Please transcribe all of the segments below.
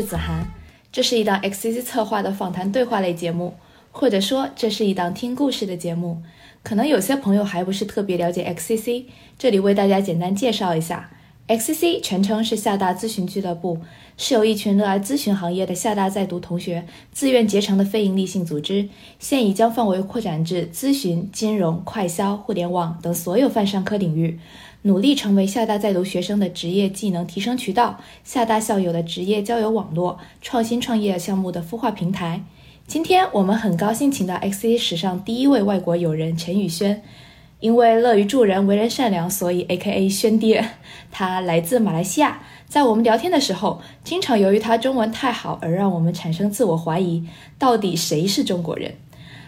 是子涵。这是一档 XCC 策划的访谈对话类节目，或者说这是一档听故事的节目。可能有些朋友还不是特别了解 XCC，这里为大家简单介绍一下。XCC 全称是厦大咨询俱乐部，是由一群热爱咨询行业的厦大在读同学自愿结成的非营利性组织，现已将范围扩展至咨询、金融、快销、互联网等所有泛商科领域。努力成为厦大在读学生的职业技能提升渠道，厦大校友的职业交友网络，创新创业项目的孵化平台。今天我们很高兴请到 XC 史上第一位外国友人陈宇轩，因为乐于助人、为人善良，所以 A.K.A 轩爹。他来自马来西亚，在我们聊天的时候，经常由于他中文太好而让我们产生自我怀疑，到底谁是中国人？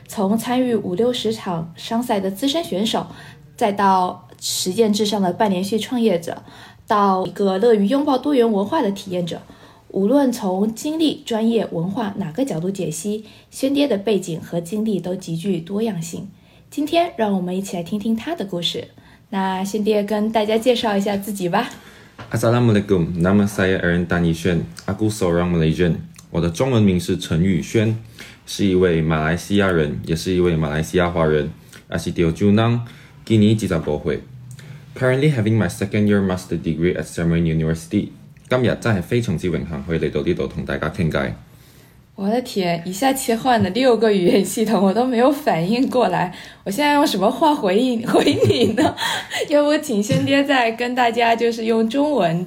从参与五六十场商赛的资深选手，再到实践至上的半连续创业者，到一个乐于拥抱多元文化的体验者，无论从经历、专业、文化哪个角度解析，轩爹的背景和经历都极具多样性。今天，让我们一起来听听他的故事。那轩爹跟大家介绍一下自己吧。Assalamualaikum, nama saya Aaron Tan Yishen, aku seorang Malaysian。我的中文名是陈宇轩，是一位马来西亚人，也是一位马来西亚华人。Asideo Junang, kini jita bohui. Currently having my second year master degree at Samrin University。今日真係非常之榮幸可以嚟到呢度同大家傾偈。我的天，一下切换了六个语言系统，我都没有反应过来。我现在用什么话回应回你呢？要不请轩爹再跟大家就是用中文，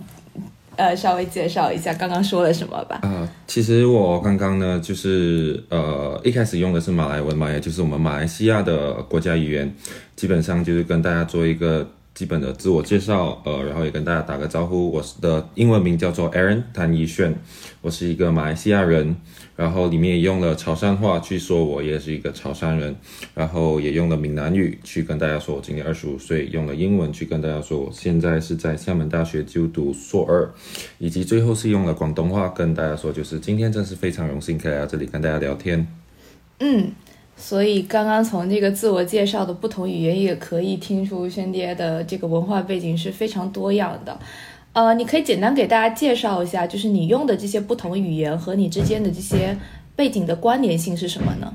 呃，稍微介绍一下刚刚说了什么吧。啊、其实我刚刚呢，就是呃，一开始用的是马来文嘛，也就是我们马来西亚的国家语言，基本上就是跟大家做一个基本的自我介绍，呃，然后也跟大家打个招呼。我的英文名叫做 Aaron 谭一炫，我是一个马来西亚人，然后里面也用了潮汕话去说我也是一个潮汕人，然后也用了闽南语去跟大家说我今年二十五岁，用了英文去跟大家说我现在是在厦门大学就读硕二，以及最后是用了广东话跟大家说，就是今天真是非常荣幸可以来这里跟大家聊天。嗯，所以刚刚从这个自我介绍的不同语言，也可以听出轩爹的这个文化背景是非常多样的。呃，你可以简单给大家介绍一下，就是你用的这些不同语言和你之间的这些背景的关联性是什么呢？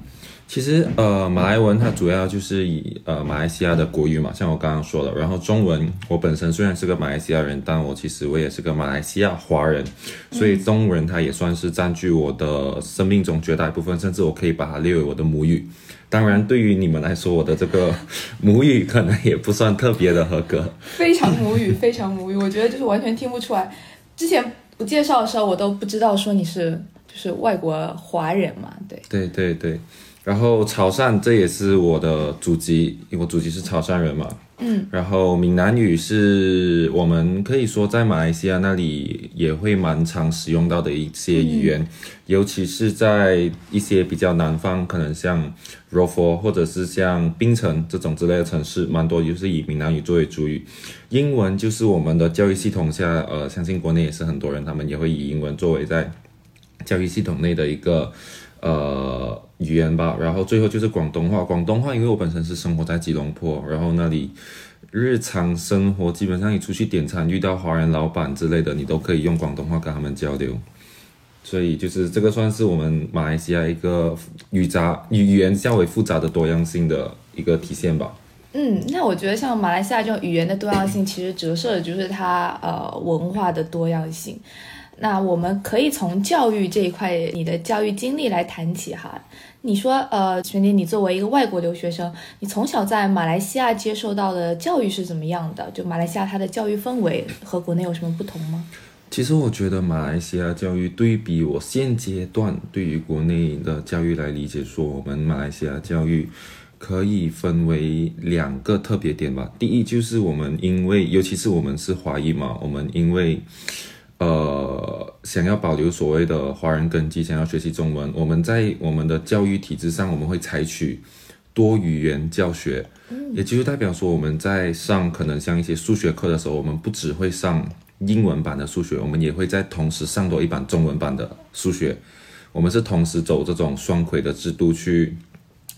其实呃，马来文它主要就是以呃马来西亚的国语嘛，像我刚刚说的，然后中文我本身虽然是个马来西亚人，但我其实我也是个马来西亚华人，所以中文它也算是占据我的生命中绝大部分，甚至我可以把它列为我的母语。当然，对于你们来说，我的这个母语可能也不算特别的合格。非常母语，非常母语，我觉得就是完全听不出来。之前不介绍的时候，我都不知道说你是就是外国华人嘛，对。对对对，然后潮汕这也是我的祖籍，因为我祖籍是潮汕人嘛。嗯，然后闽南语是我们可以说在马来西亚那里也会蛮常使用到的一些语言，尤其是在一些比较南方，可能像 f o 或者是像槟城这种之类的城市，蛮多就是以闽南语作为主语。英文就是我们的教育系统下，呃，相信国内也是很多人，他们也会以英文作为在教育系统内的一个呃语言吧。然后最后就是广东话，广东话因为我本身是生活在吉隆坡，然后那里日常生活基本上你出去点餐遇到华人老板之类的，你都可以用广东话跟他们交流。所以就是这个算是我们马来西亚一个语杂语语言较为复杂的多样性的一个体现吧。嗯，那我觉得像马来西亚这种语言的多样性，其实折射的就是它呃文化的多样性。那我们可以从教育这一块，你的教育经历来谈起哈。你说，呃，玄迪，你作为一个外国留学生，你从小在马来西亚接受到的教育是怎么样的？就马来西亚它的教育氛围和国内有什么不同吗？其实我觉得马来西亚教育对比我现阶段对于国内的教育来理解，说我们马来西亚教育可以分为两个特别点吧。第一就是我们因为，尤其是我们是华裔嘛，我们因为呃想要保留所谓的华人根基，想要学习中文，我们在我们的教育体制上，我们会采取多语言教学，也就是代表说我们在上可能像一些数学课的时候，我们不只会上英文版的数学，我们也会在同时上多一版中文版的数学。我们是同时走这种双轨的制度去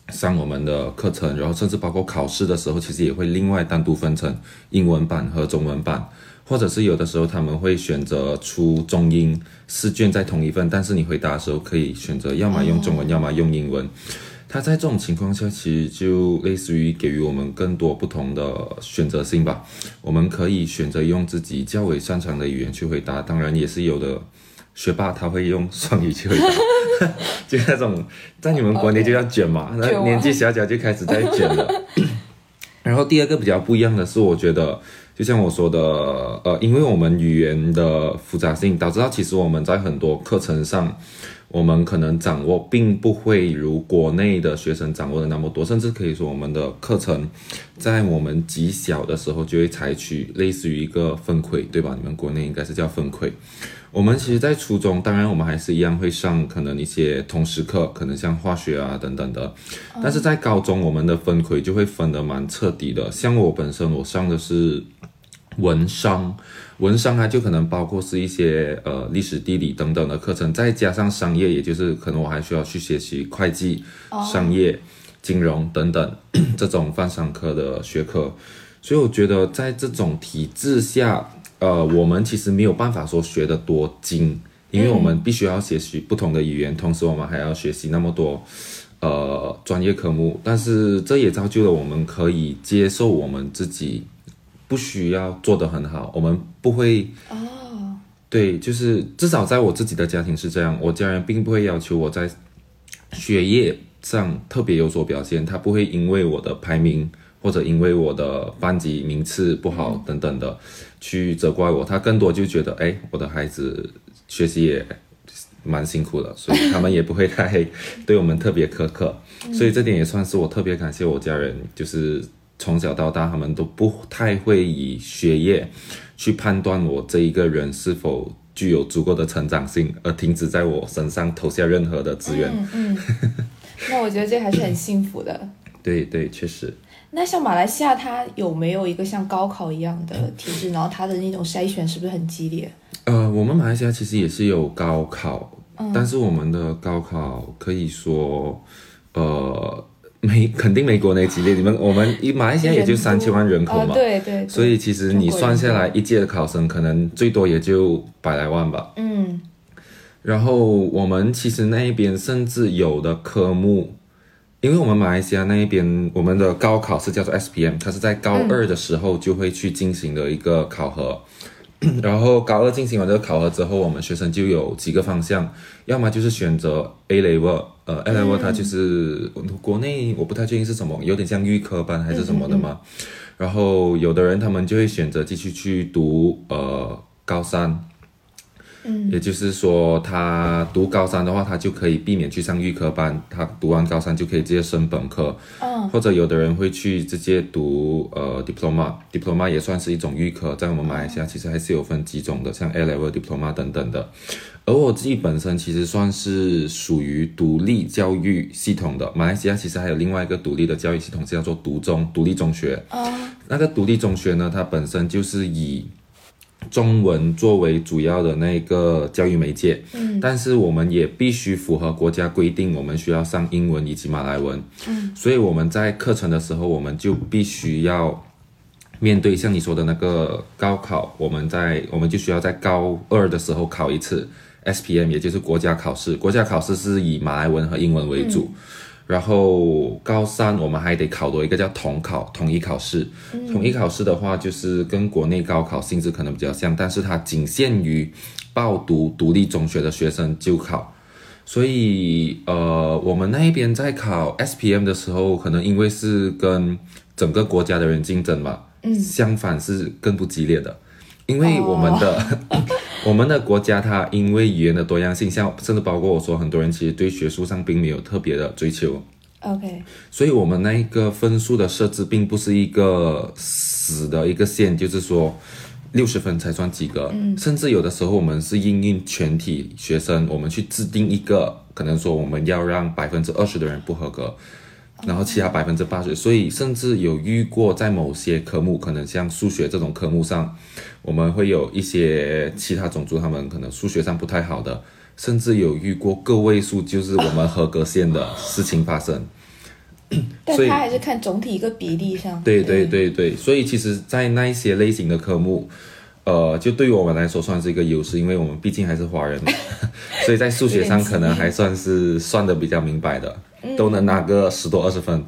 上我们的课程，然后甚至包括考试的时候，其实也会另外单独分成英文版和中文版，或者是有的时候他们会选择出中英试卷在同一份，但是你回答的时候可以选择要么用中文，要么用英文。他在这种情况下，其实就类似于给予我们更多不同的选择性吧。我们可以选择用自己较为擅长的语言去回答，当然也是有的。学霸他会用双语去回答，就那种在你们国内就叫卷嘛，那卷王年纪小小就开始在卷了。然后第二个比较不一样的是，我觉得就像我说的，呃，因为我们语言的复杂性，导致到其实我们在很多课程上，我们可能掌握并不会如国内的学生掌握的那么多，甚至可以说我们的课程在我们极小的时候就会采取类似于一个分馈，对吧？你们国内应该是叫分馈。我们其实，在初中，当然我们还是一样会上可能一些通识课，可能像化学啊等等的。但是在高中，我们的分馈就会分得蛮彻底的。像我本身，我上的是文商，文商啊，就可能包括是一些呃历史、地理等等的课程，再加上商业，也就是可能我还需要去学习会计、商业、金融等等 这种泛商科的学科。所以我觉得在这种体制下，呃，我们其实没有办法说学得多精，因为我们必须要学习不同的语言，同时我们还要学习那么多呃专业科目。但是这也造就了我们可以接受我们自己不需要做得很好，我们不会哦，对，就是至少在我自己的家庭是这样，我家人并不会要求我在学业上特别有所表现，他不会因为我的排名或者因为我的班级名次不好等等的去责怪我，他更多就觉得，哎，我的孩子学习也蛮辛苦的，所以他们也不会太对我们特别苛刻，所以这点也算是我特别感谢我家人，就是从小到大他们都不太会以学业去判断我这一个人是否具有足够的成长性，而停止在我身上投下任何的资源。嗯嗯，那我觉得这还是很幸福的。对对，确实。那像马来西亚，它有没有一个像高考一样的体制？然后它的那种筛选是不是很激烈？呃，我们马来西亚其实也是有高考，但是我们的高考可以说，呃，没肯定没国内激烈。你们我们一马来西亚也就三千万人口啊，嘛，对对，对所以其实你算下来，一届的考生可能最多也就百来万吧。嗯然后我们其实那一边甚至有的科目，因为我们马来西亚那一边，我们的高考是叫做 SPM，它是在高二的时候就会去进行的一个考核。然后高二进行完这个考核之后，我们学生就有几个方向，要么就是选择 A level，呃，A level 它就是、国内我不太确定是什么，有点像预科班还是什么的嘛。然后有的人他们就会选择继续去读呃高三，嗯。也就是说，他读高三的话，他就可以避免去上预科班，他读完高三就可以直接升本科，嗯。或者有的人会去直接读呃 diploma，diploma 也算是一种预科，在我们马来西亚其实还是有分几种的，像 A level diploma 等等的。而我自己本身其实算是属于独立教育系统的，马来西亚其实还有另外一个独立的教育系统，是叫做独中独立中学。啊那个独立中学呢，它本身就是以中文作为主要的那个教育媒介，嗯。但是我们也必须符合国家规定，我们需要上英文以及马来文，嗯，所以我们在课程的时候，我们就必须要面对像你说的那个高考，我们在我们就需要在高二的时候考一次 SPM，也就是国家考试，国家考试是以马来文和英文为主。然后高三我们还得考多一个叫统考，统一考试。统一考试的话，就是跟国内高考性质可能比较像，但是它仅限于报读独立中学的学生就考。所以呃，我们那一边在考 SPM 的时候，可能因为是跟整个国家的人竞争嘛，嗯相反是更不激烈的。因为我们的、我们的国家，它因为语言的多样性，像甚至包括我说，很多人其实对学术上并没有特别的追求，OK，所以我们那一个分数的设置并不是一个死的一个线，就是说六十分才算及格。嗯，甚至有的时候我们是应用全体学生，我们去制定一个，可能说我们要让百分之二十的人不合格，然后其他百分之八十。所以甚至有遇过在某些科目，可能像数学这种科目上，我们会有一些其他种族他们可能数学上不太好的。甚至有遇过个位数就是我们合格线的事情发生，但他还是看总体一个比例上。对对对对，所以其实，在那一些类型的科目，呃，就对于我们来说算是一个优势，因为我们毕竟还是华人嘛，所以在数学上可能还算是算的比较明白的，都能拿个十多二十分。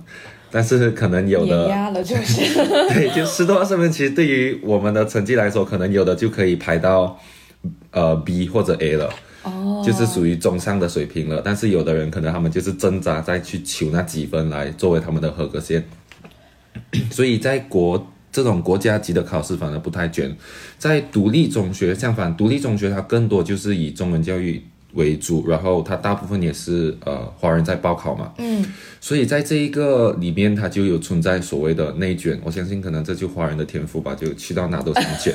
但是可能有的，压了，就是。对，就十多二十分，其实对于我们的成绩来说，可能有的就可以排到呃 B 或者 A 了。哦，就是属于中上的水平了。但是有的人可能他们就是挣扎再去求那几分来作为他们的合格线，所以在国这种国家级的考试反而不太卷。在独立中学相反，独立中学它更多就是以中文教育为主，然后它大部分也是呃华人在报考嘛，嗯，所以在这一个里面，它就有存在所谓的内卷。我相信可能这就华人的天赋吧，就去到哪都想卷。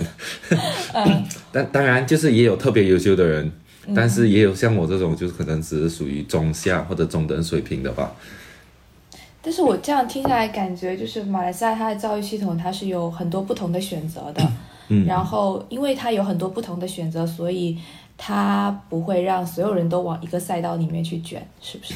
但 当然就是也有特别优秀的人。但是也有像我这种，就是可能只是属于中下或者中等水平的吧。但是我这样听下来，感觉就是马来西亚它的教育系统它是有很多不同的选择的，嗯，然后因为它有很多不同的选择，所以它不会让所有人都往一个赛道里面去卷，是不是？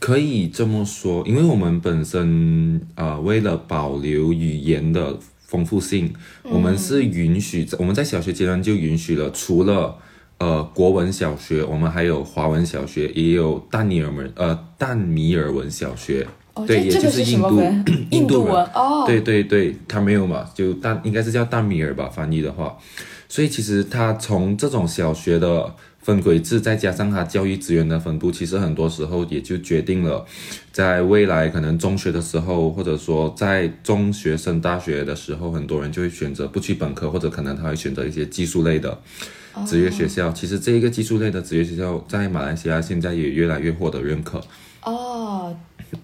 可以这么说，因为我们本身呃，为了保留语言的丰富性，我们是允许我们在小学阶段就允许了，除了呃国文小学，我们还有华文小学，也有但尼尔文呃淡米尔文小学。哦，对，也就是印度文？印印度人文哦，对对对，他没有嘛，就但应该是叫但米尔吧，翻译的话。所以其实他从这种小学的分轨制，再加上他教育资源的分布，其实很多时候也就决定了，在未来可能中学的时候，或者说在中学升大学的时候，很多人就会选择不去本科，或者可能他会选择一些技术类的职业学校。其实这一个技术类的职业学校在马来西亚现在也越来越获得认可。哦，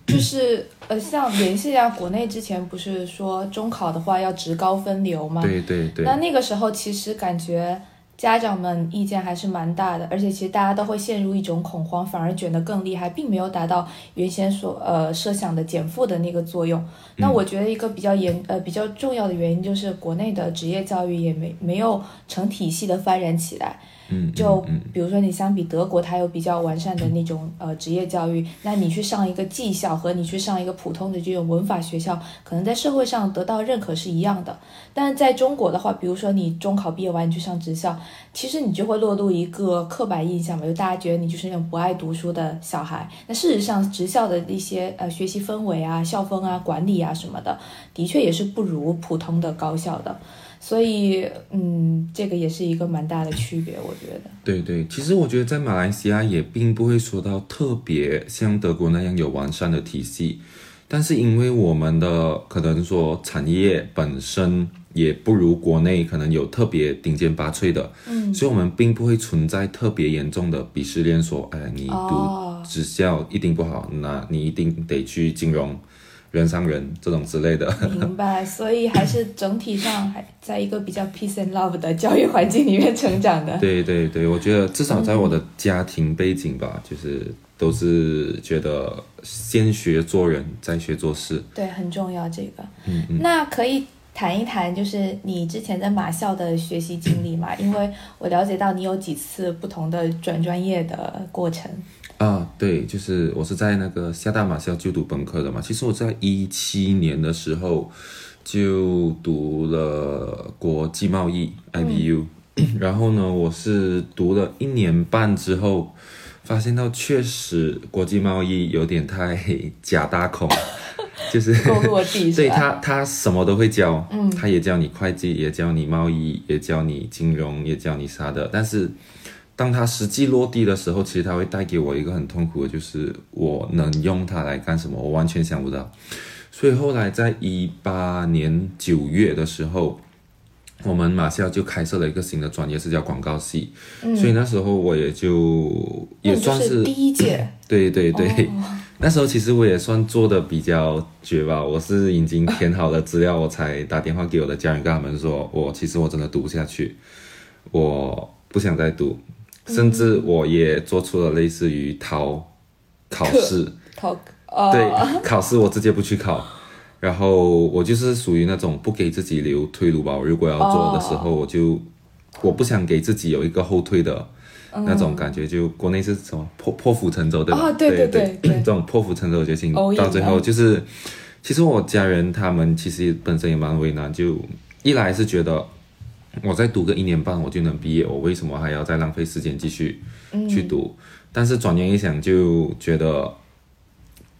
就是呃，像联系一下国内之前不是说中考的话要职高分流吗？对对对。那那个时候其实感觉家长们意见还是蛮大的，而且其实大家都会陷入一种恐慌，反而卷得更厉害，并没有达到原先所呃设想的减负的那个作用。那我觉得一个比较严呃比较重要的原因就是国内的职业教育也没没有成体系的发展起来。嗯，就嗯比如说你相比德国，它有比较完善的那种呃职业教育，那你去上一个技校和你去上一个普通的这种文法学校，可能在社会上得到认可是一样的。但是在中国的话，比如说你中考毕业完你去上职校，其实你就会落入一个刻板印象嘛，就大家觉得你就是那种不爱读书的小孩。那事实上，职校的一些呃学习氛围啊、校风啊、管理啊什么的，的确也是不如普通的高校的。所以，嗯，这个也是一个蛮大的区别，我觉得。对对，其实我觉得在马来西亚也并不会说到特别像德国那样有完善的体系，但是因为我们的可能说产业本身也不如国内可能有特别顶尖拔萃的，嗯。所以我们并不会存在特别严重的鄙视链，说，哎，你哦。读职校一定不好，那你一定得去金融、人上人这种之类的。明白，所以还是整体上还在一个比较 peace and love 的教育环境里面成长的。对对对，我觉得至少在我的家庭背景吧，就是都是觉得先学做人，再学做事。对，很重要这个。嗯嗯。那可以谈一谈，就是你之前在马校的学习经历嘛？因为我了解到你有几次不同的转专业的过程。啊，对，就是我是在那个厦大马校就读本科的嘛。其实我在一七年的时候就读了国际贸易 IBU，、然后呢，我是读了一年半之后，发现到确实国际贸易有点太假大空，就是 落地所以？他他什么都会教，嗯他也教你会计，也教你贸易，也教你金融，也教你啥的。但是当它实际落地的时候，其实它会带给我一个很痛苦的，就是我能用它来干什么，我完全想不到。所以后来在一八年九月的时候，我们马校就开设了一个新的专业，是叫广告系。嗯所以那时候我也就也算是第一届。对对对，哦那时候其实我也算做的比较绝吧，我是已经填好了资料，我才打电话给我的家人，跟他们说我其实我真的读不下去，我不想再读，甚至我也做出了类似于逃考试哦，对，考试我直接不去考。然后我就是属于那种不给自己留退路吧。我如果要做的时候，我就我不想给自己有一个后退的那种感觉。就国内是什么破破釜沉舟，对吧？哦对对对对对这种破釜沉舟的决心到最后就是，其实我家人他们其实本身也蛮为难，就一来是觉得我再读个一年半我就能毕业，我为什么还要再浪费时间继续去读？但是转念一想，就觉得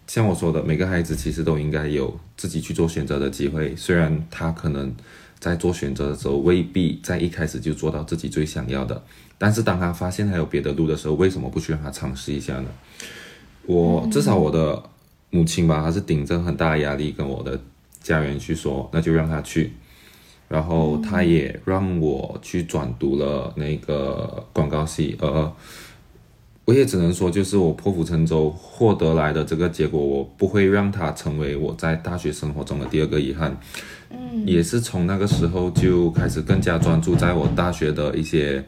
像我说的，每个孩子其实都应该有自己去做选择的机会。虽然他可能在做选择的时候未必在一开始就做到自己最想要的，但是当他发现还有别的路的时候，为什么不去让他尝试一下呢？我至少我的母亲吧，她是顶着很大的压力跟我的家人去说，那就让他去。然后他也让我去转读了那个广告系，呃，我也只能说，就是我破釜沉舟获得来的这个结果，我不会让它成为我在大学生活中的第二个遗憾。嗯，也是从那个时候就开始更加专注在我大学的一些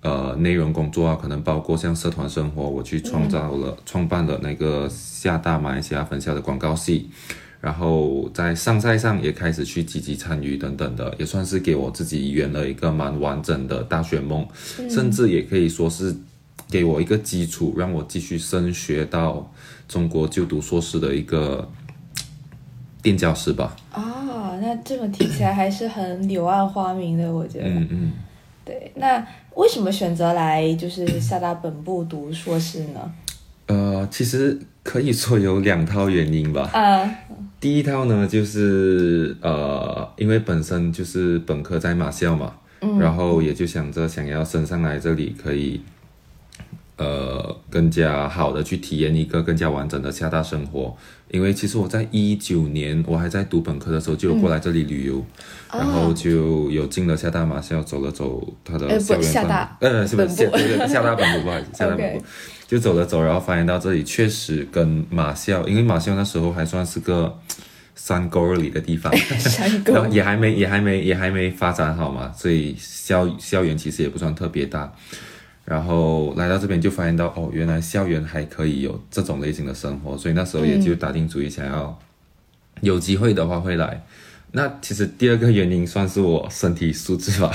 呃内容工作啊，可能包括像社团生活，我去创造了、创办了那个厦大马来西亚分校的广告系。然后在上赛上也开始去积极参与等等的，也算是给我自己圆了一个蛮完整的大学梦，甚至也可以说是给我一个基础，让我继续升学到中国就读硕士的一个垫脚石吧。哦，那这么听起来还是很柳暗花明的，我觉得。嗯嗯。对，那为什么选择来就是厦大本部读硕士呢？呃，其实可以说有两套原因吧。啊，第一套呢，就是呃，因为本身就是本科在马校嘛，然后也就想着想要升上来这里，可以呃更加好的去体验一个更加完整的厦大生活。因为其实我在一九年我还在读本科的时候，就有过来这里旅游，然后就有进了厦大马校，走了走它的校园分厦大呃，是不是厦对对厦大本部？不好意思，厦大本部。就走了走，然后发现到这里确实跟马校，因为马校那时候还算是个山沟里的地方，也还没也还没也还没发展好嘛，所以校校园其实也不算特别大。然后来到这边就发现到哦，原来校园还可以有这种类型的生活，所以那时候也就打定主意想要有机会的话会来。那其实第二个原因算是我身体素质吧，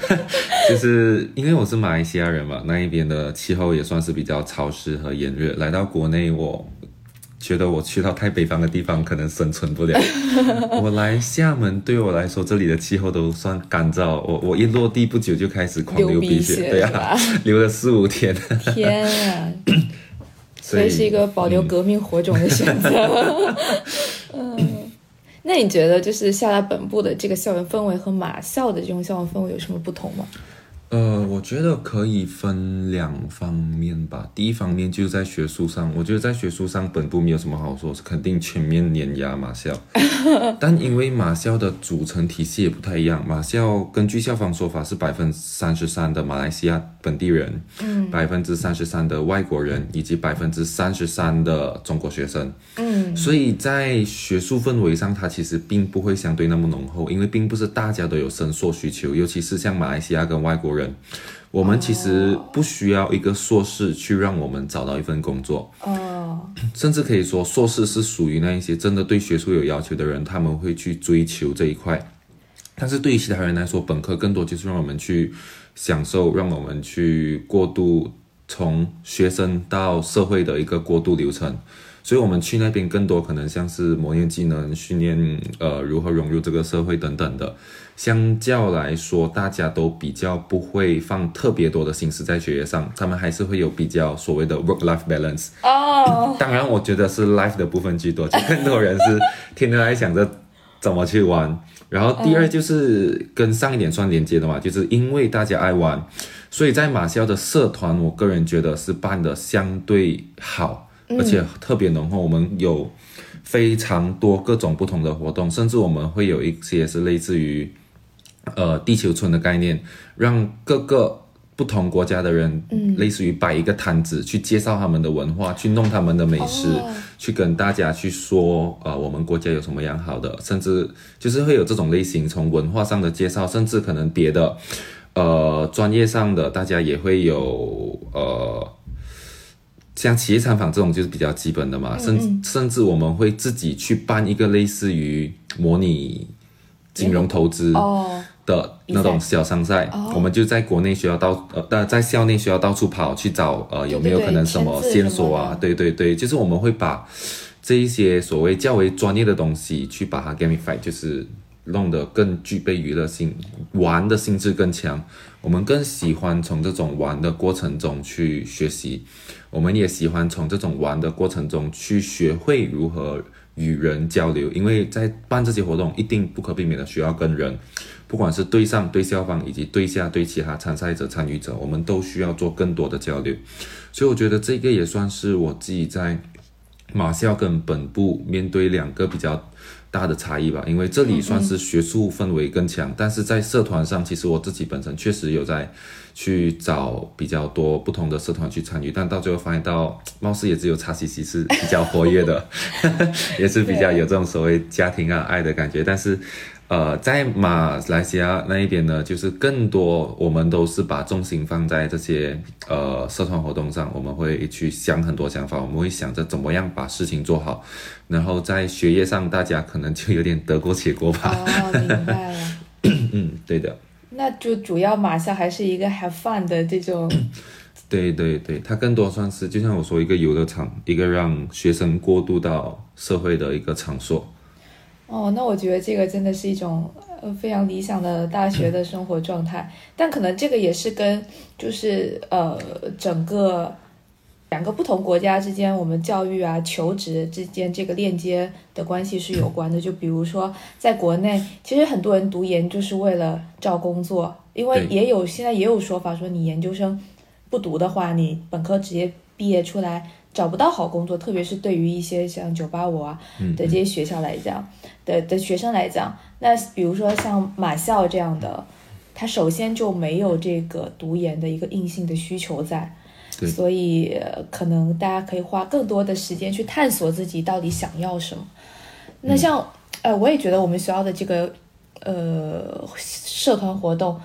就是因为我是马来西亚人嘛，那一边的气候也算是比较潮湿和炎热。来到国内，我觉得我去到太北方的地方可能生存不了。我来厦门，对我来说这里的气候都算干燥。我我一落地不久就开始狂流流鼻鼻血，对呀啊，流了四五天。天啊！所以是一个保留革命火种的选择。嗯，那你觉得就是厦大本部的这个校园氛围和马校的这种校园氛围有什么不同吗？呃，我觉得可以分两方面吧。第一方面就是在学术上，我觉得在学术上本部没有什么好说，是肯定全面碾压马校。但因为马校的组成体系也不太一样，马校根据校方说法是百分之三十三的马来西亚本地人，嗯，百分之三十三的外国人，以及百分之三十三的中国学生。嗯，所以在学术氛围上，它其实并不会相对那么浓厚，因为并不是大家都有深硕需求，尤其是像马来西亚跟外国人，我们其实不需要一个硕士去让我们找到一份工作，哦，甚至可以说硕士是属于那一些真的对学术有要求的人，他们会去追求这一块。但是对于其他人来说，本科更多就是让我们去享受，让我们去过渡从学生到社会的一个过渡流程。所以我们去那边更多可能像是磨练技能、训练呃如何融入这个社会等等的。相较来说，大家都比较不会放特别多的心思在学业上，他们还是会有比较所谓的 work-life balance。哦，当然，我觉得是 life 的部分居多，就更多人是天天在想着怎么去玩。然后第二就是跟上一点算连接的嘛，就是因为大家爱玩，所以在马校的社团，我个人觉得是办的相对好，而且特别浓厚。我们有非常多各种不同的活动，甚至我们会有一些是类似于呃地球村的概念，让各个不同国家的人，嗯。类似于摆一个摊子去介绍他们的文化，去弄他们的美食，哦。去跟大家去说，呃，我们国家有什么样好的，甚至就是会有这种类型，从文化上的介绍，甚至可能别的，呃，专业上的，大家也会有，呃。像企业参访这种就是比较基本的嘛，甚甚至我们会自己去办一个类似于模拟金融投资哦，的那种小商赛，我们就在国内学校到呃，呃在校内学校到处跑去找呃有没有可能什么线索？啊对对对，就是我们会把这一些所谓较为专业的东西去把它 gamify，就是弄得更具备娱乐性，玩的性质更强。我们更喜欢从这种玩的过程中去学习，我们也喜欢从这种玩的过程中去学会如何与人交流，因为在办这些活动，一定不可避免的需要跟人，不管是对上、对校方以及对下、对其他参赛者、参与者，我们都需要做更多的交流。所以我觉得这个也算是我自己在马校跟本部面对两个比较大的差异吧，因为这里算是学术氛围更强，但是在社团上，其实我自己本身确实有在去找比较多不同的社团去参与，但到最后发现到，貌似也只有叉 C C 是比较活跃的，也是比较有这种所谓家庭啊爱的感觉，但是。呃，在马来西亚那一边呢，就是更多我们都是把重心放在这些呃社团活动上，我们会去想很多想法，我们会想着怎么样把事情做好，然后在学业上大家可能就有点得过且过吧。哦，明白了。嗯，对的，那就主要马校还是一个 have fun 的这种，对对对，它更多算是就像我说一个游乐场，一个让学生过渡到社会的一个场所。哦，那我觉得这个真的是一种呃非常理想的大学的生活状态，但可能这个也是跟就是呃整个两个不同国家之间，我们教育啊、求职之间这个链接的关系是有关的。就比如说在国内，其实很多人读研就是为了找工作，因为也有现在也有说法说你研究生不读的话，你本科直接毕业出来。找不到好工作，特别是对于一些像九八五啊的这些学校来讲，的的学生来讲，那比如说像马校这样的，他首先就没有这个读研的一个硬性的需求在，对所以呃可能大家可以花更多的时间去探索自己到底想要什么。那像、呃，我也觉得我们学校的这个呃社团活动，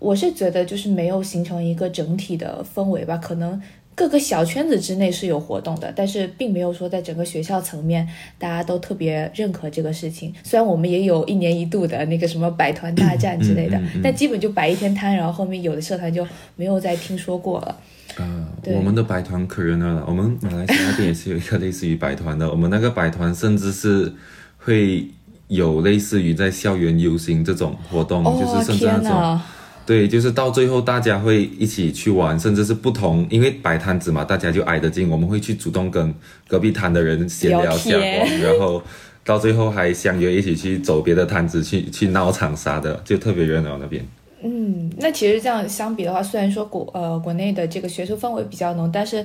我是觉得就是没有形成一个整体的氛围吧，可能。各个小圈子之内是有活动的，但是并没有说在整个学校层面大家都特别认可这个事情。虽然我们也有一年一度的那个什么百团大战之类的，嗯嗯嗯但基本就摆一天摊，然后后面有的社团就没有再听说过了。呃，我们的百团可热闹了。我们马来西亚那边也是有一个类似于百团的，我们那个百团甚至是会有类似于在校园游行这种活动，哦就是甚至那种天哪！对，就是到最后大家会一起去玩，甚至是不同，因为摆摊子嘛，大家就挨得近，我们会去主动跟隔壁摊的人闲聊聊下，然后到最后还相约一起去走别的摊子去去闹场啥的，就特别热闹那边。嗯，那其实这样相比的话，虽然说国呃国内的这个学术氛围比较浓，但是。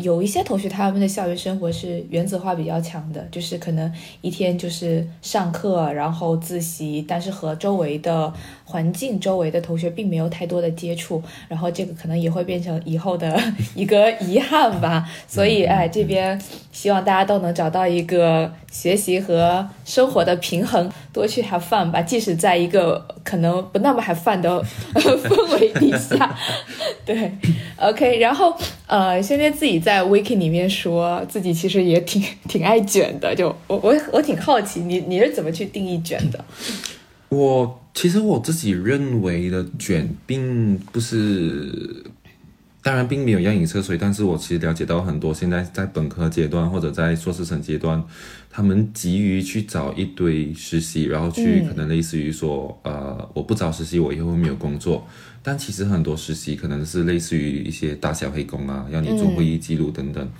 有一些同学他们的校园生活是原子化比较强的，就是可能一天就是上课，然后自习，但是和周围的环境、周围的同学并没有太多的接触，然后这个可能也会变成以后的 一个遗憾吧。所以，哎，这边希望大家都能找到一个学习和生活的平衡，多去 have fun 吧，即使在一个可能不那么 have fun 的 氛围底下。对，OK，然后呃，轩轩自己在 Wiki 里面说自己其实也挺挺爱卷的，就我我我挺好奇你你是怎么去定义卷的？我其实我自己认为的卷，并不是，当然并没有要饮测水，但是我其实了解到很多现在在本科阶段或者在硕士生阶段，他们急于去找一堆实习，然后去嗯可能类似于说，呃，我不找实习，我以后会没有工作。但其实很多实习可能是类似于一些大小黑工啊，要你做会议记录等等。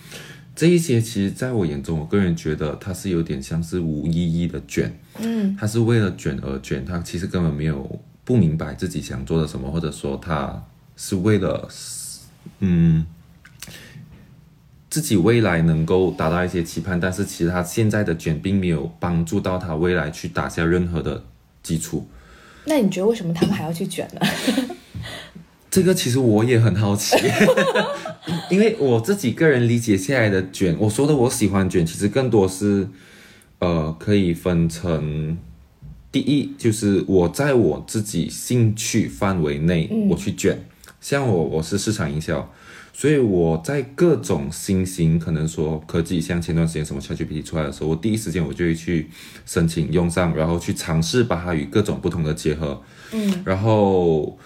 这一些其实在我眼中，我个人觉得它是有点像是无意义的卷。嗯，他是为了卷而卷，他其实根本没有不明白自己想做的什么，或者说他是为了嗯自己未来能够达到一些期盼，但是其实他现在的卷并没有帮助到他未来去打下任何的基础。那你觉得为什么他们还要去卷呢？这个其实我也很好奇，因为我自己个人理解下来的卷，我说的我喜欢卷，其实更多是，呃，可以分成，第一就是我在我自己兴趣范围内，我去卷，像我我是市场营销，所以我在各种新型可能说科技，像前段时间什么 ChatGPT 出来的时候，我第一时间我就会去申请用上，然后去尝试把它与各种不同的结合，嗯，然后。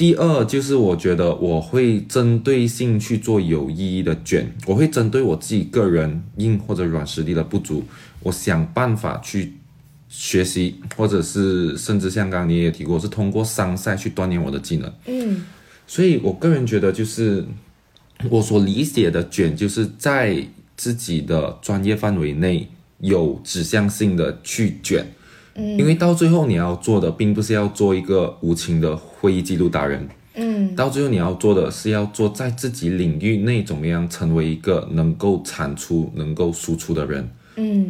第二就是我觉得我会针对性去做有意义的卷，我会针对我自己个人硬或者软实力的不足，我想办法去学习，或者是甚至像刚刚你也提过，是通过商赛去锻炼我的技能。嗯，所以我个人觉得就是我所理解的卷，就是在自己的专业范围内有指向性的去卷。因为到最后你要做的，并不是要做一个无情的会议记录达人，嗯，到最后你要做的是要做在自己领域内怎么样成为一个能够产出、能够输出的人。嗯，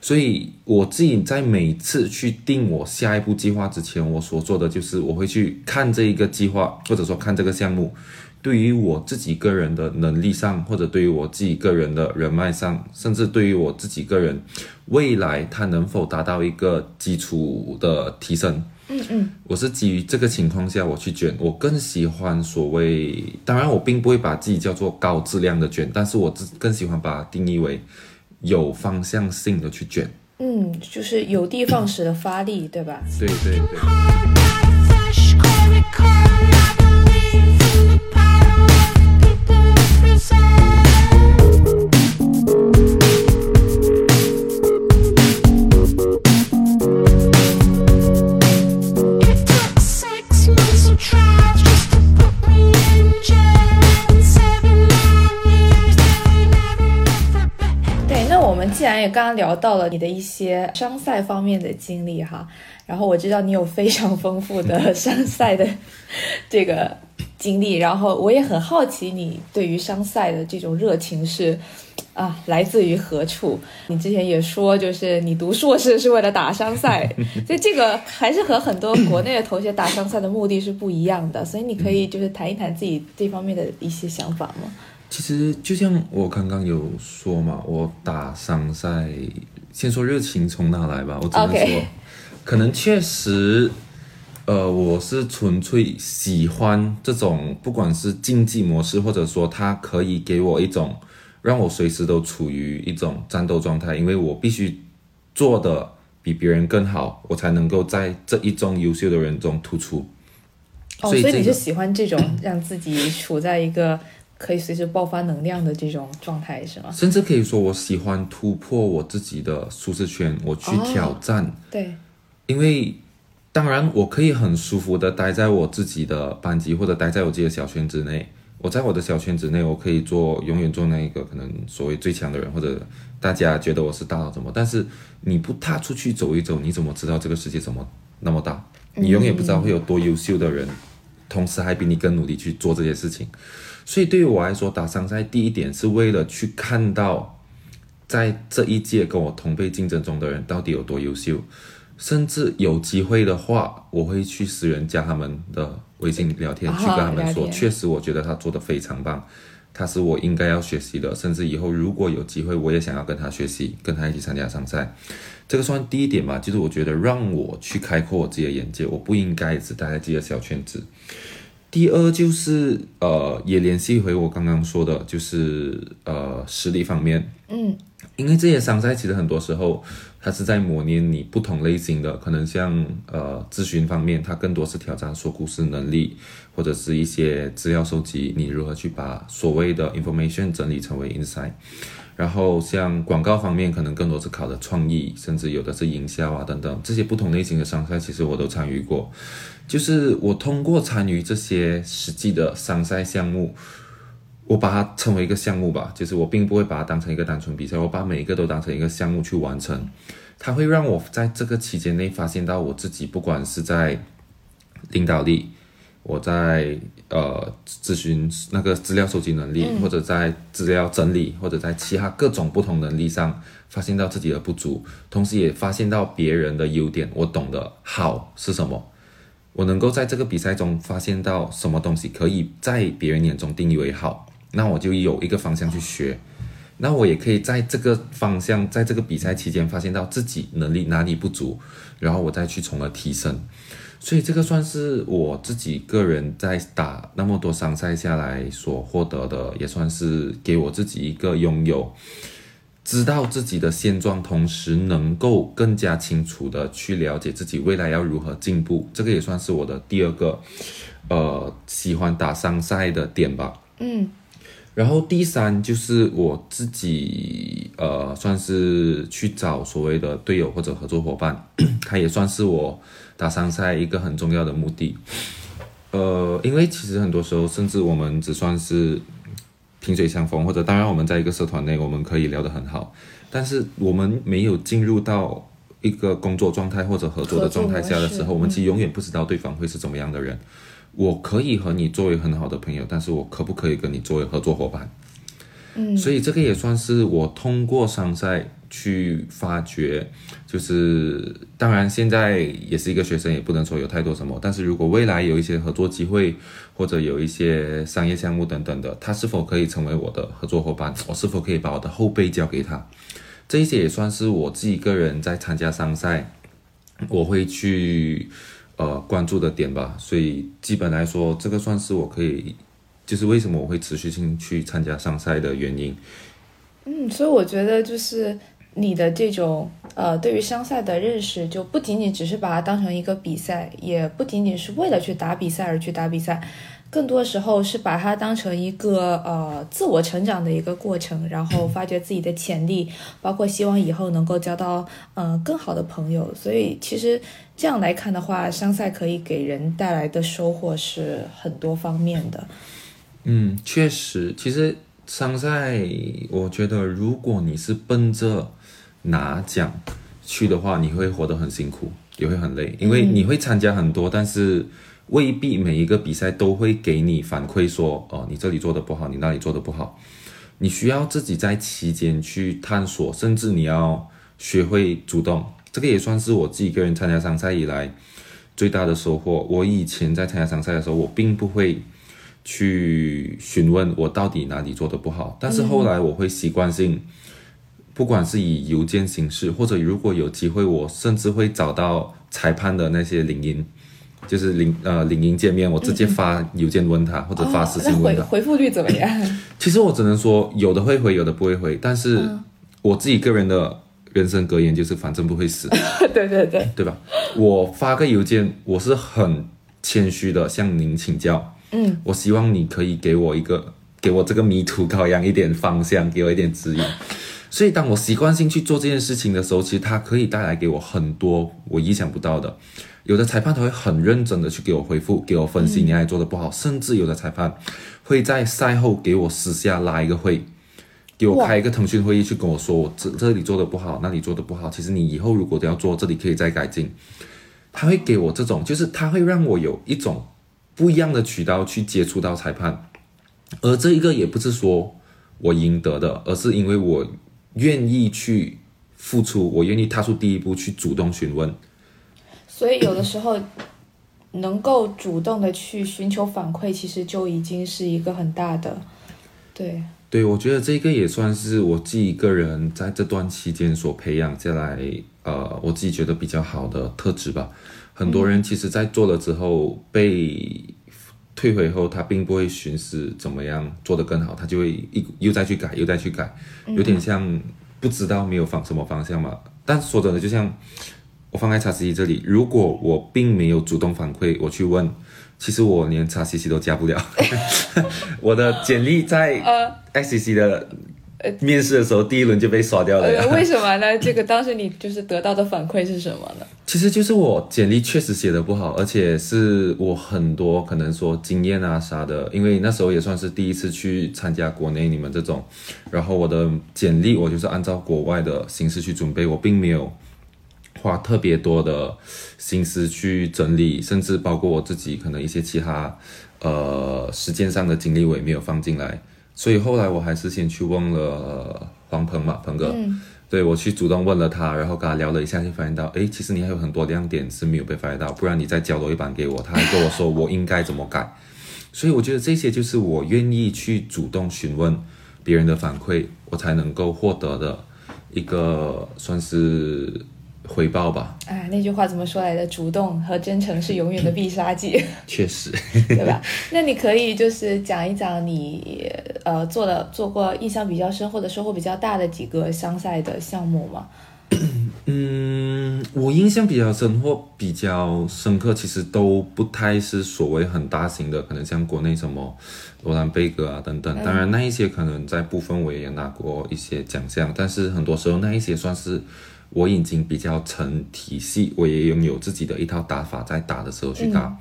所以我自己在每次去定我下一步计划之前，我所做的就是我会去看这一个计划，或者说看这个项目，对于我自己个人的能力上，或者对于我自己个人的人脉上，甚至对于我自己个人未来他能否达到一个基础的提升。嗯嗯，我是基于这个情况下我去卷，我更喜欢所谓，当然我并不会把自己叫做高质量的卷，但是我自更喜欢把它定义为有方向性的去卷。嗯，就是有的放矢的发力，对吧？对对对。say. 也刚刚聊到了你的一些商赛方面的经历哈，然后我知道你有非常丰富的 商赛的这个经历，然后我也很好奇你对于商赛的这种热情是啊来自于何处？你之前也说，就是你读硕士是为了打商赛，所以这个还是和很多国内的同学打商赛的目的是不一样的，所以你可以就是谈一谈自己这方面的一些想法吗？其实就像我刚刚有说嘛，我打商赛，先说热情从哪来吧，我只能说可能确实，呃，我是纯粹喜欢这种，不管是竞技模式，或者说它可以给我一种让我随时都处于一种战斗状态，因为我必须做的比别人更好，我才能够在这一众优秀的人中突出。哦，所以所以你是喜欢这种让自己处在一个可以随时爆发能量的这种状态，是吗？甚至可以说，我喜欢突破我自己的舒适圈，我去哦挑战。对，因为当然我可以很舒服的待在我自己的班级，或者待在我自己的小圈子内。我在我的小圈子内，我可以做永远做那一个可能所谓最强的人，或者大家觉得我是大佬怎么？但是你不踏出去走一走，你怎么知道这个世界怎么那么大？你永远不知道会有多优秀的人，同时还比你更努力去做这些事情。所以对于我来说，打商赛第一点是为了去看到，在这一届跟我同辈竞争中的人到底有多优秀，甚至有机会的话，我会去私人加他们的微信聊天，啊去跟他们说，确实我觉得他做的非常棒，他是我应该要学习的，甚至以后如果有机会，我也想要跟他学习，跟他一起参加商赛。这个算第一点吧，就是我觉得让我去开阔我自己的眼界，我不应该只待在自己的小圈子。第二就是呃，也联系回我刚刚说的，就是呃实力方面，嗯，因为这些商赛其实很多时候它是在磨练你不同类型的，可能像呃咨询方面，它更多是挑战说故事能力，或者是一些资料收集，你如何去把所谓的 information 整理成为 insight。然后像广告方面，可能更多是考的创意，甚至有的是营销啊等等，这些不同类型的商赛，其实我都参与过。就是我通过参与这些实际的商赛项目，我把它称为一个项目吧，就是我并不会把它当成一个单纯比赛，我把每一个都当成一个项目去完成。它会让我在这个期间内发现到我自己，不管是在领导力，我在呃咨询那个资料收集能力，或者在资料整理，或者在其他各种不同能力上，发现到自己的不足，同时也发现到别人的优点，我懂得好是什么。我能够在这个比赛中发现到什么东西可以在别人眼中定义为好，那我就有一个方向去学。那我也可以在这个方向，在这个比赛期间发现到自己能力哪里不足，然后我再去从而提升。所以这个算是我自己个人在打那么多商赛下来所获得的，也算是给我自己一个拥有知道自己的现状，同时能够更加清楚的去了解自己未来要如何进步。这个也算是我的第二个呃喜欢打商赛的点吧。嗯然后第三就是我自己，呃，算是去找所谓的队友或者合作伙伴，他也算是我打商赛一个很重要的目的。呃，因为其实很多时候，甚至我们只算是萍水相逢，或者当然我们在一个社团内，我们可以聊得很好，但是我们没有进入到一个工作状态或者合作的状态下的时候，我们其实永远不知道对方会是怎么样的人。我可以和你作为很好的朋友，但是我可不可以跟你作为合作伙伴？嗯，所以这个也算是我通过商赛去发掘，就是当然现在也是一个学生，也不能说有太多什么，但是如果未来有一些合作机会，或者有一些商业项目等等的，他是否可以成为我的合作伙伴？我是否可以把我的后背交给他？这一些也算是我自己个人在参加商赛，我会去呃关注的点吧。所以基本来说，这个算是我可以，就是为什么我会持续性去参加商赛的原因。嗯，所以我觉得就是你的这种呃，对于商赛的认识，就不仅仅只是把它当成一个比赛，也不仅仅是为了去打比赛而去打比赛，更多时候是把它当成一个呃自我成长的一个过程，然后发掘自己的潜力，包括希望以后能够交到嗯、呃更好的朋友。所以其实这样来看的话，商赛可以给人带来的收获是很多方面的。嗯，确实，其实商赛，我觉得如果你是奔着拿奖去的话，你会活得很辛苦，也会很累，因为你会参加很多，但是未必每一个比赛都会给你反馈说，哦，你这里做的不好，你那里做的不好，你需要自己在期间去探索，甚至你要学会主动。这个也算是我自己个人参加商赛以来最大的收获。我以前在参加商赛的时候，我并不会去询问我到底哪里做的不好，但是后来我会习惯性，不管是以邮件形式，或者如果有机会，我甚至会找到裁判的那些领英，就是领呃领英界面，我直接发邮件问他，或者发私信问他。回回复率怎么样？其实我只能说，有的会回，有的不会回，但是我自己个人的人生格言就是，反正不会死。对对对，对吧？我发个邮件，我是很谦虚的向您请教。嗯，我希望你可以给我一个，给我这个迷途羔羊一点方向，给我一点指引。所以，当我习惯性去做这件事情的时候，其实它可以带来给我很多我意想不到的。有的裁判他会很认真的去给我回复，给我分析你哪里做的不好，甚至有的裁判会在赛后给我私下拉一个会，给我开一个腾讯会议去跟我说，我这这里做的不好，那里做的不好，其实你以后如果都要做，这里可以再改进。他会给我这种，就是他会让我有一种不一样的渠道去接触到裁判，而这一个也不是说我赢得的，而是因为我愿意去付出，我愿意踏出第一步去主动询问。所以有的时候能够主动的去寻求反馈，其实就已经是一个很大的，对，对，我觉得这个也算是我自己个人在这段期间所培养下来，呃，我自己觉得比较好的特质吧。很多人其实，在做了之后被退回后，他并不会寻思怎么样做得更好，他就会一又再去改，又再去改，有点像不知道没有方什么方向嘛。但说真的，就像我放在叉 C C 这里，如果我并没有主动反馈，我去问，其实我连叉 C C 都加不了。我的简历在 X C C 的面试的时候，第一轮就被刷掉了呀。呃，为什么呢？这个当时你就是得到的反馈是什么呢？其实就是我简历确实写的不好，而且是我很多可能说经验啊啥的，因为那时候也算是第一次去参加国内你们这种，然后我的简历我就是按照国外的形式去准备，我并没有花特别多的心思去整理，甚至包括我自己可能一些其他呃实践上的经历我也没有放进来，所以后来我还是先去问了黄鹏嘛，鹏哥。对我去主动问了他，然后跟他聊了一下，就发现到，诶，其实你还有很多亮点是没有被发现到，不然你再交多一版给我。他还跟我说我应该怎么改，所以我觉得这些就是我愿意去主动询问别人的反馈，我才能够获得的一个算是回报吧。哎，那句话怎么说来的？主动和真诚是永远的必杀技，确实，对吧？那你可以就是讲一讲你呃做的做过印象比较深或者收获比较大的几个商赛的项目吗？嗯，我印象比较深或比较深刻，其实都不太是所谓很大型的，可能像国内什么罗兰贝格啊等等。当然，那一些可能在部分我也拿过一些奖项，但是很多时候那一些算是我已经比较成体系，我也拥有自己的一套打法，在打的时候去打。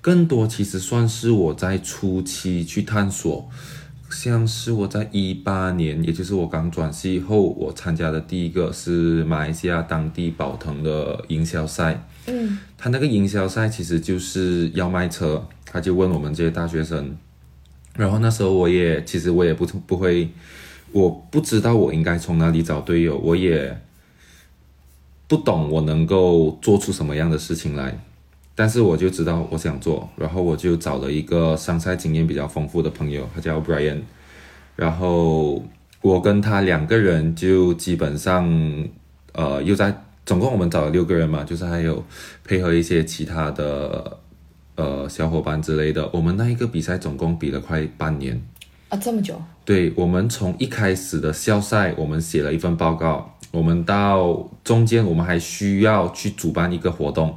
更多其实算是我在初期去探索。像是我在一八年，也就是我刚转系后，我参加的第一个是马来西亚当地宝腾的营销赛。嗯，他那个营销赛其实就是要卖车，他就问我们这些大学生，然后那时候我也其实我也不不会，我不知道我应该从哪里找队友，我也不懂我能够做出什么样的事情来。但是我就知道我想做，然后我就找了一个商赛经验比较丰富的朋友，他叫 Brian，然后我跟他两个人就基本上，呃，又在总共我们找了六个人嘛，就是还有配合一些其他的呃小伙伴之类的，我们那一个比赛总共比了快半年。啊，这么久，对，我们从一开始的校赛，我们写了一份报告，我们到中间我们还需要去主办一个活动。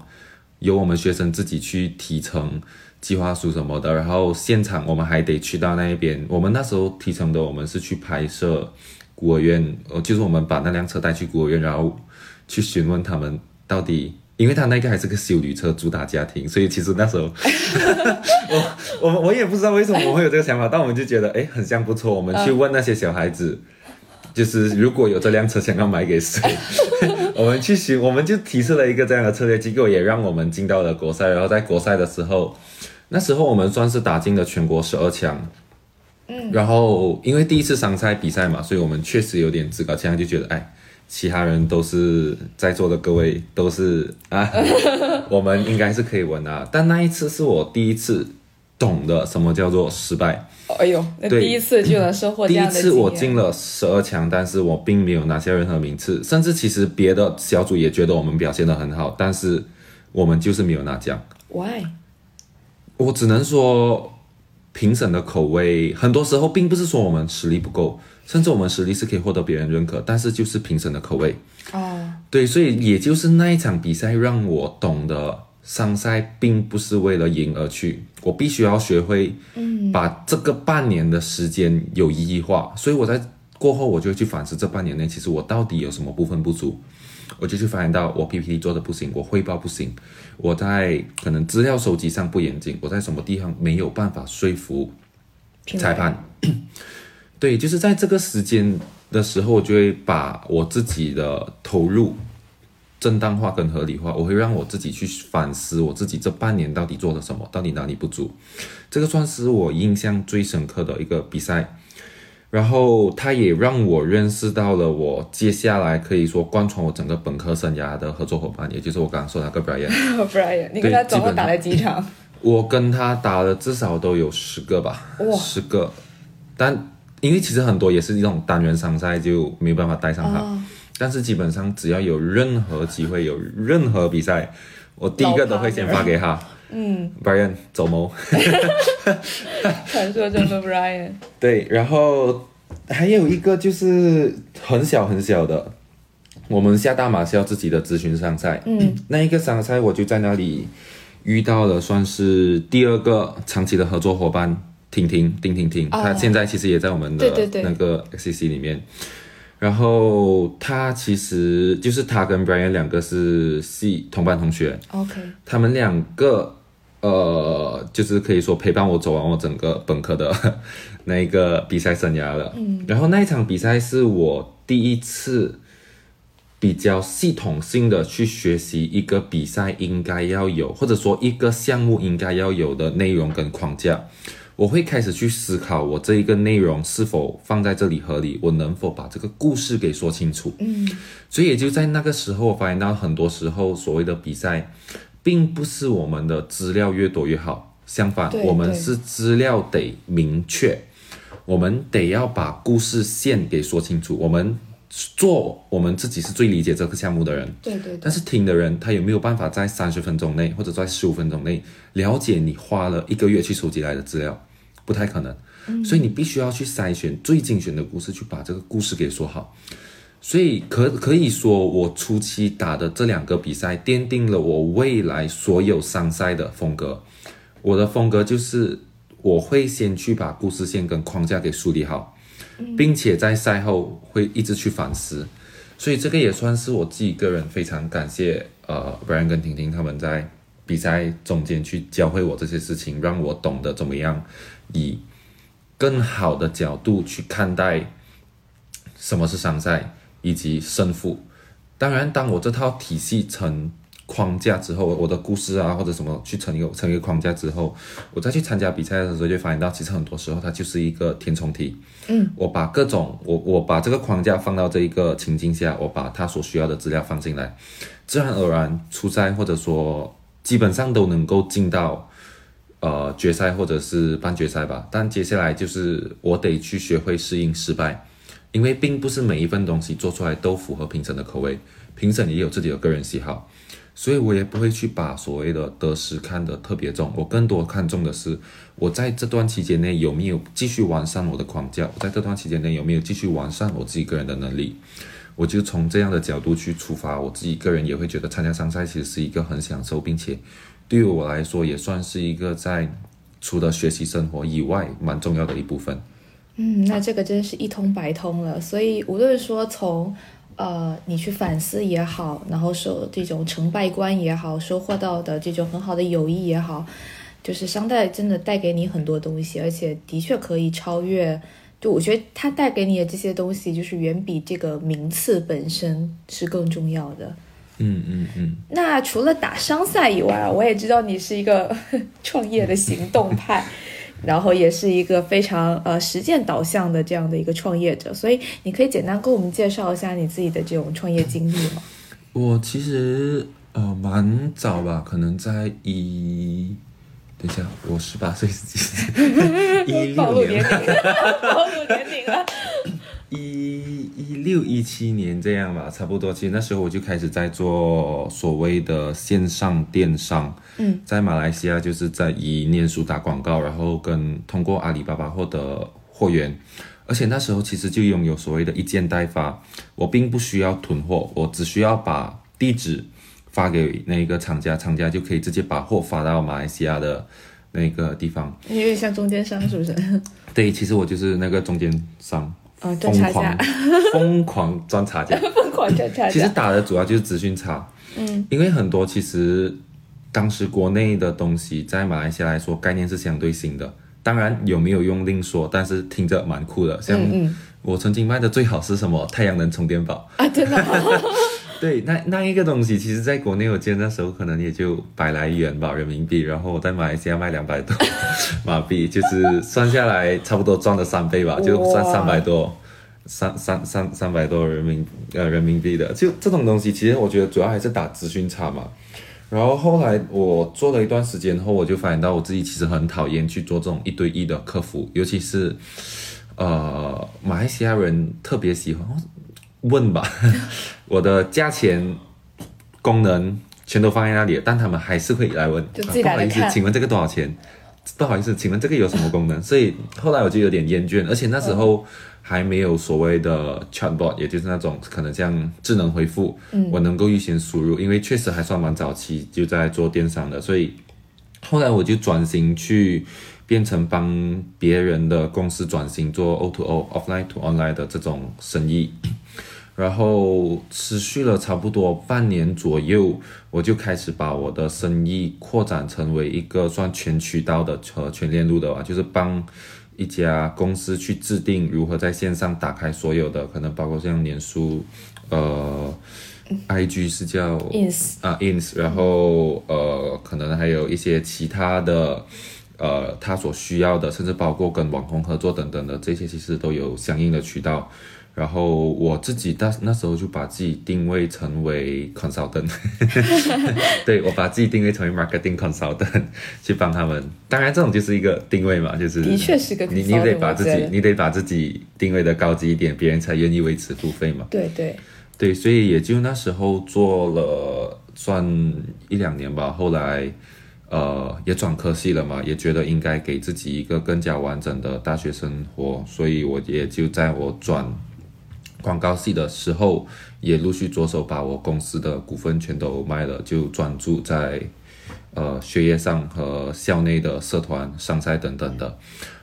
由我们学生自己去提成计划书什么的，然后现场我们还得去到那一边。我们那时候提成的，我们是去拍摄孤儿院，呃，就是我们把那辆车带去孤儿院，然后去询问他们到底，因为他那个还是个修旅车主打家庭，所以其实那时候 我我我也不知道为什么我会有这个想法，但我们就觉得哎，很像不错，我们去问那些小孩子。就是如果有这辆车想要买给谁，我们去寻，我们就提出了一个这样的策略机构，也让我们进到了国赛。然后在国赛的时候，那时候我们算是打进了全国十二强。嗯，然后因为第一次商赛比赛嘛，所以我们确实有点自高气扬，就觉得哎，其他人都是在座的各位都是啊，我们应该是可以稳啊。但那一次是我第一次懂得什么叫做失败。哎呦，那对第一次就能收获这第一次我进了十二强，但是我并没有拿下任何名次，甚至其实别的小组也觉得我们表现的很好，但是我们就是没有拿奖。Why？我只能说，评审的口味很多时候并不是说我们实力不够，甚至我们实力是可以获得别人认可，但是就是评审的口味。哦，对，所以也就是那一场比赛让我懂得，商赛并不是为了赢而去，我必须要学会，嗯，把这个半年的时间有意义化。所以我在过后，我就会去反思这半年内，其实我到底有什么部分不足，我就去发现到我 PPT 做的不行，我汇报不行，我在可能资料收集上不严谨，我在什么地方没有办法说服裁判。对，就是在这个时间的时候，我就会把我自己的投入正当化跟合理化，我会让我自己去反思我自己这半年到底做了什么，到底哪里不足。这个算是我印象最深刻的一个比赛。然后它也让我认识到了我接下来可以说贯穿我整个本科生涯的合作伙伴，也就是我刚刚说的那个 Brian。Brian，你跟他总共打了几场？我跟他打了至少都有十个吧，十个。但因为其实很多也是一种单人商赛，就没有办法带上他。哦但是基本上只要有任何机会，有任何比赛，我第一个都会先发给他。嗯，Brian 走谋。传说中的 Brian，对，然后还有一个就是很小很小的，我们下大马是要自己的咨询商赛，嗯，那一个商赛我就在那里遇到了，算是第二个长期的合作伙伴，婷婷丁婷婷，她现在其实也在我们的那个 XCC 里面。然后他其实就是他跟 Brian 两个是系同班同学，OK，他们两个呃，就是可以说陪伴我走完我整个本科的那一个比赛生涯了。嗯，然后那一场比赛是我第一次比较系统性的去学习一个比赛应该要有，或者说一个项目应该要有的内容跟框架。我会开始去思考我这一个内容是否放在这里合理，我能否把这个故事给说清楚。嗯，所以也就在那个时候，我发现到很多时候所谓的比赛，并不是我们的资料越多越好，相反，我们是资料得明确，我们得要把故事线给说清楚，我们做我们自己是最理解这个项目的人。对对对但，是听的人他有没有办法在三十分钟内或者在十五分钟内了解你花了一个月去收集来的资料？不太可能。所以你必须要去筛选最精选的故事，去把这个故事给说好。所以可可以说，我初期打的这两个比赛，奠定了我未来所有商赛的风格。我的风格就是，我会先去把故事线跟框架给梳理好，并且在赛后会一直去反思。所以这个也算是我自己个人非常感谢呃 Brian 跟婷婷他们在比赛中间去教会我这些事情，让我懂得怎么样以更好的角度去看待什么是商赛以及胜负。当然，当我这套体系成框架之后，我的故事啊或者什么去成一个成一个框架之后，我再去参加比赛的时候，就发现到其实很多时候它就是一个填充题。嗯，我把各种我我把这个框架放到这一个情境下，我把它所需要的资料放进来，自然而然初赛或者说基本上都能够进到呃决赛或者是半决赛吧。但接下来就是我得去学会适应失败，因为并不是每一份东西做出来都符合评审的口味，评审也有自己的个人喜好。所以我也不会去把所谓的得失看得特别重，我更多看重的是我在这段期间内有没有继续完善我的框架，我在这段期间内有没有继续完善我自己个人的能力，我就从这样的角度去出发，我自己个人也会觉得参加商赛其实是一个很享受，并且对于我来说也算是一个在除了学习生活以外蛮重要的一部分。嗯，那这个真是一通百通了。所以无论说从呃你去反思也好，然后收这种成败观也好，收获到的这种很好的友谊也好，就是商代真的带给你很多东西，而且的确可以超越。就我觉得它带给你的这些东西，就是远比这个名次本身是更重要的。嗯嗯嗯，那除了打商赛以外啊，我也知道你是一个 创业的行动派，然后也是一个非常呃实践导向的这样的一个创业者，所以你可以简单跟我们介绍一下你自己的这种创业经历吗？我其实呃蛮早吧，可能在一，等一下，我十八岁是几岁？一暴露年六年，龄，暴露年龄了。一一六一七年这样吧，差不多。其实那时候我就开始在做所谓的线上电商，嗯，在马来西亚就是在以念书打广告，然后跟通过阿里巴巴获得货源。而且那时候其实就拥有所谓的一件代发，我并不需要囤货，我只需要把地址发给那个厂家，厂家就可以直接把货发到马来西亚的那个地方。有点像中间商，是不是？对，其实我就是那个中间商，嗯，赚疯差价狂，疯狂赚差价。疯狂赚差 其实。打的主要就是资讯差，嗯，因为很多其实当时国内的东西在马来西亚来说概念是相对新的，当然有没有用另说，但是听着蛮酷的。像我曾经卖的最好是什么？太阳能充电宝，啊，真的哦、对，那那一个东西，其实在国内我记得那时候可能也就百来元吧人民币，然后我在马来西亚卖两百多马币，就是算下来差不多赚了三倍吧，就算三百多。三三三三百多人民呃人民币的，就这种东西，其实我觉得主要还是打资讯差嘛。然后后来我做了一段时间后，我就发现到我自己其实很讨厌去做这种一对一的客服，尤其是呃马来西亚人特别喜欢问吧，我的价钱、功能全都放在那里，但他们还是会来问，就自己啊不好意思，请问这个多少钱？不好意思，请问这个有什么功能？所以后来我就有点厌倦，而且那时候还没有所谓的 chatbot，也就是那种可能像智能回复，嗯我能够预先输入，因为确实还算蛮早期就在做电商的，所以后来我就转型去变成帮别人的公司转型做 O to O offline to online 的这种生意。然后持续了差不多半年左右，我就开始把我的生意扩展成为一个算全渠道的和全链路的吧，就是帮一家公司去制定如何在线上打开所有的，可能包括像脸书，呃，IG 是叫 ins 啊 ins，然后呃，可能还有一些其他的呃他所需要的，甚至包括跟网红合作等等的这些，其实都有相应的渠道。然后我自己那那时候就把自己定位成为 consultant，对我把自己定位成为 marketing consultant，去帮他们。当然，这种就是一个定位嘛，就是的确是个你你得把自己你得把自己定位的高级一点，别人才愿意为此付费嘛。对对，对，所以也就那时候做了算一两年吧，后来呃也转科系了嘛，也觉得应该给自己一个更加完整的大学生活，所以我也就在我转广告系的时候，也陆续着手把我公司的股份全都卖了，就专注在呃学业上和校内的社团、商赛等等的。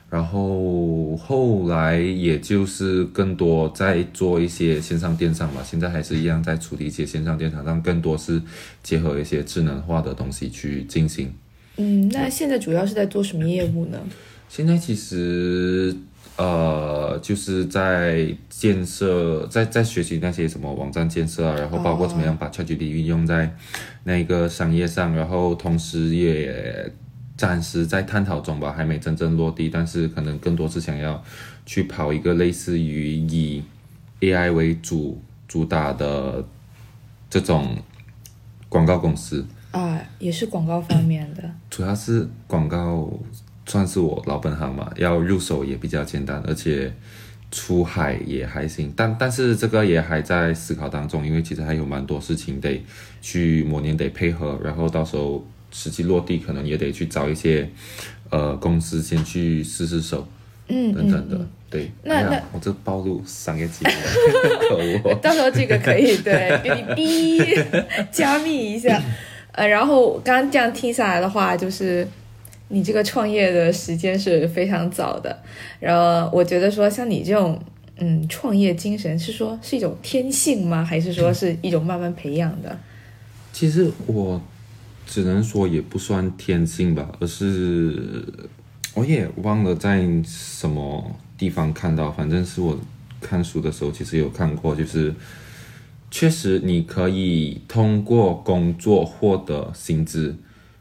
然后后来也就是更多在做一些线上电商嘛，现在还是一样在处理一些线上电商，但更多是结合一些智能化的东西去进行。嗯，那现在主要是在做什么业务呢？现在其实呃，就是在建设，在在学习那些什么网站建设啊，然后包括怎么样把 ChatGPT 运用在那个商业上，然后同时也暂时在探讨中吧，还没真正落地，但是可能更多是想要去跑一个类似于以 AI 为主主打的这种广告公司。啊，也是广告方面的。主要是广告算是我老本行嘛，要入手也比较简单，而且出海也还行，但但是这个也还在思考当中，因为其实还有蛮多事情得去磨年得配合，然后到时候实际落地可能也得去找一些呃公司先去试试手嗯等等的，嗯对。那哎那我这暴露商业机密，可恶。到时候这个可以对给你逼加密一下，呃，然后刚刚这样听下来的话，就是你这个创业的时间是非常早的，然后我觉得说像你这种嗯创业精神是说是一种天性吗？还是说是一种慢慢培养的？其实我只能说也不算天性吧，而是我也忘了在什么地方看到，反正是我看书的时候其实有看过，就是确实你可以通过工作获得薪资。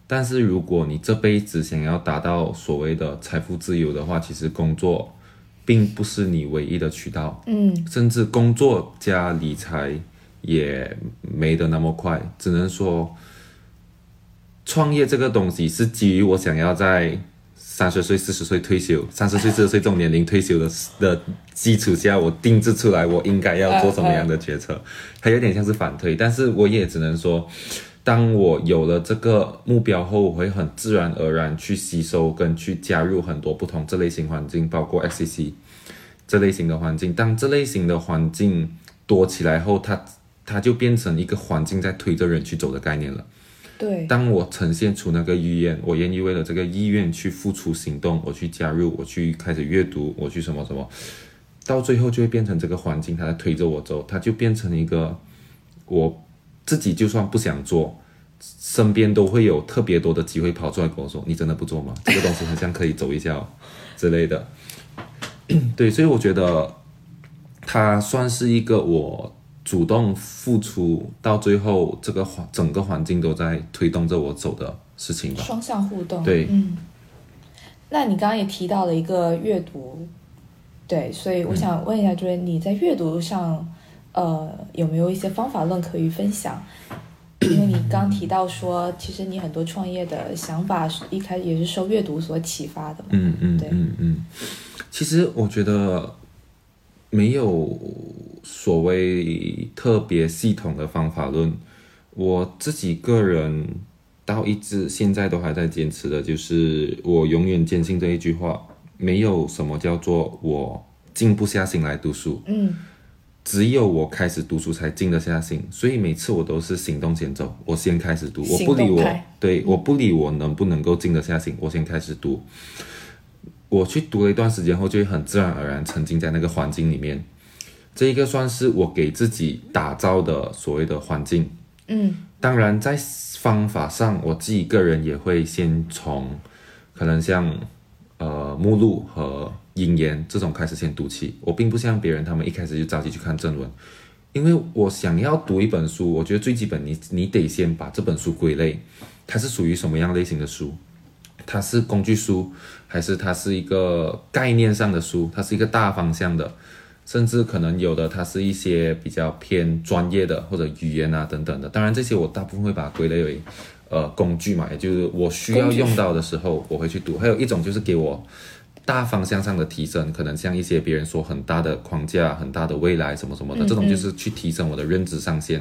但是如果你这辈子想要达到所谓的财富自由的话，其实工作并不是你唯一的渠道。嗯甚至工作加理财也没得那么快，只能说创业这个东西是基于我想要在三十岁、四十岁退休，三十岁、四十岁这种年龄退休的的基础下，我定制出来我应该要做什么样的决策，它有点像是反推，但是我也只能说。当我有了这个目标后，我会很自然而然去吸收跟去加入很多不同这类型环境，包括 FCC 这类型的环境。当这类型的环境多起来后，它它就变成一个环境在推着人去走的概念了。对，当我呈现出那个意愿，我愿意为了这个意愿去付出行动，我去加入，我去开始阅读，我去什么什么，到最后就会变成这个环境，它在推着我走，它就变成一个我自己就算不想做，身边都会有特别多的机会跑出来跟我说：“你真的不做吗？这个东西好像可以走一下、哦、之类的。”对，所以我觉得它算是一个我主动付出，到最后这个环整个环境都在推动着我走的事情吧。双向互动。对嗯。那你刚刚也提到了一个阅读，对，所以我想问一下，就是你在阅读上，呃，有没有一些方法论可以分享？因为你刚提到说，其实你很多创业的想法是一开始也是受阅读所启发的嘛。嗯嗯对嗯嗯，其实我觉得没有所谓特别系统的方法论，我自己个人到一直现在都还在坚持的，就是我永远坚信这一句话：没有什么叫做我静不下心来读书，嗯只有我开始读书才静得下心，所以每次我都是行动先走，我先开始读，我不理我，对，我不理我能不能够静得下心，我先开始读。我去读了一段时间后，就会很自然而然沉浸在那个环境里面。这一个算是我给自己打造的所谓的环境。嗯当然，在方法上，我自己个人也会先从可能像呃目录和引言这种开始先读起。我并不像别人，他们一开始就着急去看正文，因为我想要读一本书，我觉得最基本你你得先把这本书归类，它是属于什么样类型的书。它是工具书，还是它是一个概念上的书，它是一个大方向的，甚至可能有的它是一些比较偏专业的或者语言啊等等的。当然这些我大部分会把它归类为呃工具嘛，也就是我需要用到的时候我会去读。还有一种就是给我大方向上的提升，可能像一些别人说很大的框架、很大的未来什么什么的，嗯这种就是去提升我的认知上限。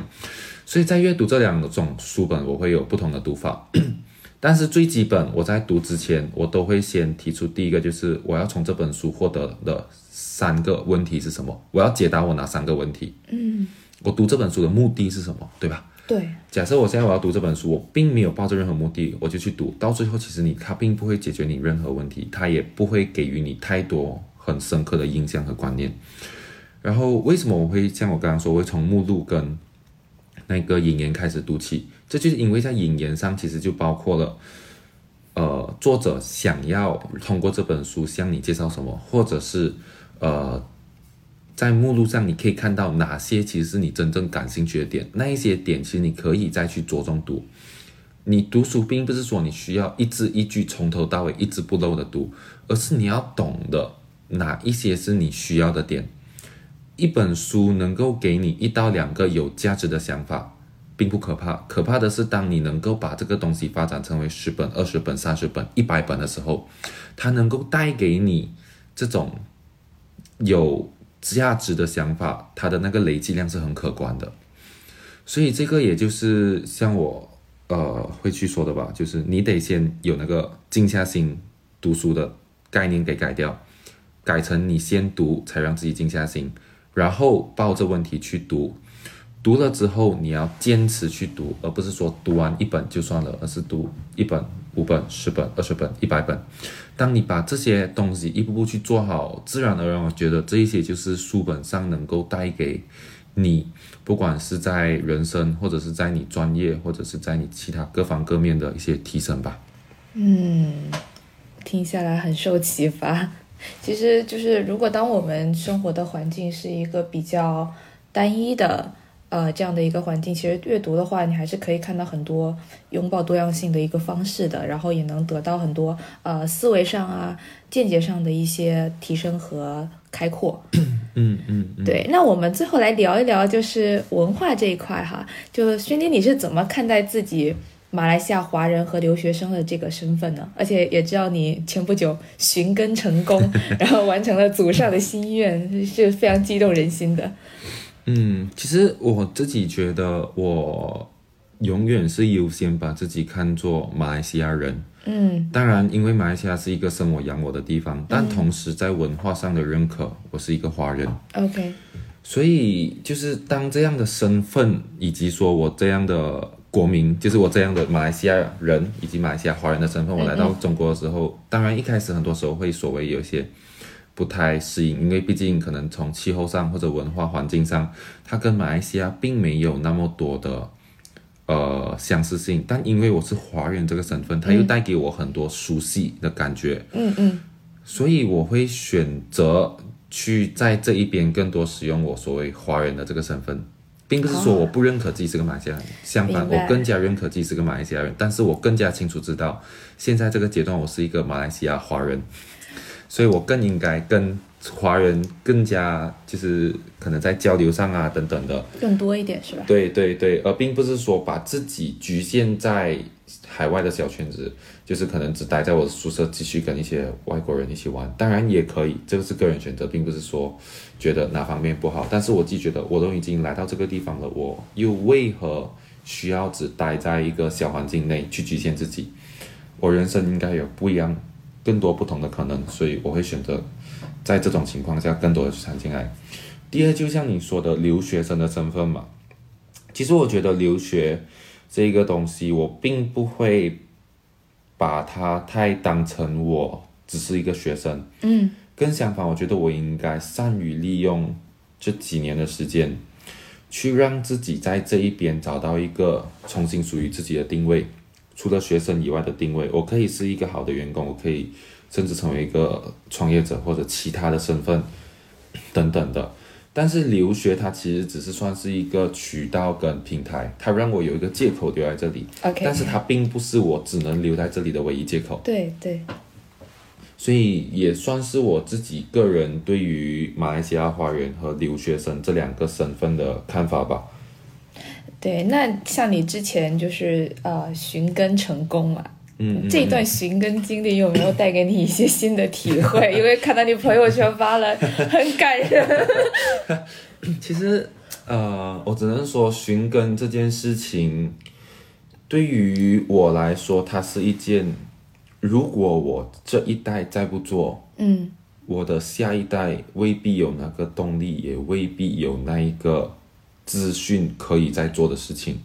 所以在阅读这两种书本，我会有不同的读法。但是最基本，我在读之前，我都会先提出第一个，就是我要从这本书获得的三个问题是什么？我要解答我哪三个问题？嗯，我读这本书的目的是什么？对吧？对，假设我现在我要读这本书，我并没有抱着任何目的，我就去读，到最后其实你它并不会解决你任何问题，它也不会给予你太多很深刻的印象和观念。然后为什么我会像我刚刚说，我会从目录跟那个引言开始读起？这就是因为在引言上其实就包括了，呃，作者想要通过这本书向你介绍什么，或者是呃在目录上，你可以看到哪些其实是你真正感兴趣的点，那一些点其实你可以再去着重读。你读书并不是说你需要一字一句从头到尾一字不漏的读，而是你要懂得哪一些是你需要的点。一本书能够给你一到两个有价值的想法，并不可怕，可怕的是当你能够把这个东西发展成为十本、二十本、三十本、一百本的时候，它能够带给你这种有价值的想法，它的那个累积量是很可观的。所以这个也就是像我呃会去说的吧，就是你得先有那个静下心读书的概念给改掉，改成你先读才让自己静下心，然后抱着问题去读。读了之后，你要坚持去读，而不是说读完一本就算了，而是读一本、五本、十本、二十本、一百本。当你把这些东西一步步去做好，自然而然，我觉得这一些就是书本上能够带给你，不管是在人生，或者是在你专业，或者是在你其他各方各面的一些提升吧。嗯听下来很受启发。其实就是，如果当我们生活的环境是一个比较单一的，呃，这样的一个环境，其实阅读的话，你还是可以看到很多拥抱多样性的一个方式的，然后也能得到很多呃思维上啊、见解上的一些提升和开阔。嗯嗯嗯，对，那我们最后来聊一聊，就是文化这一块哈。就轩丁，你是怎么看待自己马来西亚华人和留学生的这个身份呢？而且也知道你前不久寻根成功，然后完成了祖上的心愿，是非常激动人心的。嗯，其实我自己觉得，我永远是优先把自己看作马来西亚人。嗯当然，因为马来西亚是一个生我养我的地方，但同时在文化上的认可，我是一个华人。，OK，所以就是当这样的身份，以及说我这样的国民，就是我这样的马来西亚人以及马来西亚华人的身份，我来到中国的时候，当然一开始很多时候会所谓有一些不太适应，因为毕竟可能从气候上或者文化环境上，它跟马来西亚并没有那么多的呃相似性，但因为我是华人这个身份，它又带给我很多熟悉的感觉，嗯嗯。所以我会选择去在这一边更多使用我所谓华人的这个身份，并不是说我不认可自己是个马来西亚人，相反，我更加认可自己是个马来西亚人，但是我更加清楚知道，现在这个阶段我是一个马来西亚华人，所以我更应该跟华人更加就是可能在交流上啊等等的，更多一点是吧？对对对，而并不是说把自己局限在海外的小圈子，就是可能只待在我的宿舍，继续跟一些外国人一起玩。当然也可以，这个是个人选择，并不是说觉得哪方面不好。但是我自己觉得，我都已经来到这个地方了，我又为何需要只待在一个小环境内去局限自己？我人生应该有不一样、更多不同的可能，所以我会选择在这种情况下更多的去参进来。第二，就像你说的，留学生的身份嘛，其实我觉得留学这个东西，我并不会把它太当成我只是一个学生，嗯更相反，我觉得我应该善于利用这几年的时间，去让自己在这一边找到一个重新属于自己的定位。除了学生以外的定位，我可以是一个好的员工，我可以甚至成为一个创业者或者其他的身份等等的。但是留学它其实只是算是一个渠道跟平台，它让我有一个借口留在这里，OK，但是它并不是我只能留在这里的唯一借口。对对，所以也算是我自己个人对于马来西亚华人和留学生这两个身份的看法吧。对，那像你之前就是呃寻根成功嘛，嗯，嗯这一段寻根经历有没有带给你一些新的体会？因为看到你朋友圈发了，很感人。其实呃，我只能说寻根这件事情，对于我来说，它是一件，如果我这一代再不做，嗯我的下一代未必有那个动力，也未必有那一个资讯可以在做的事情。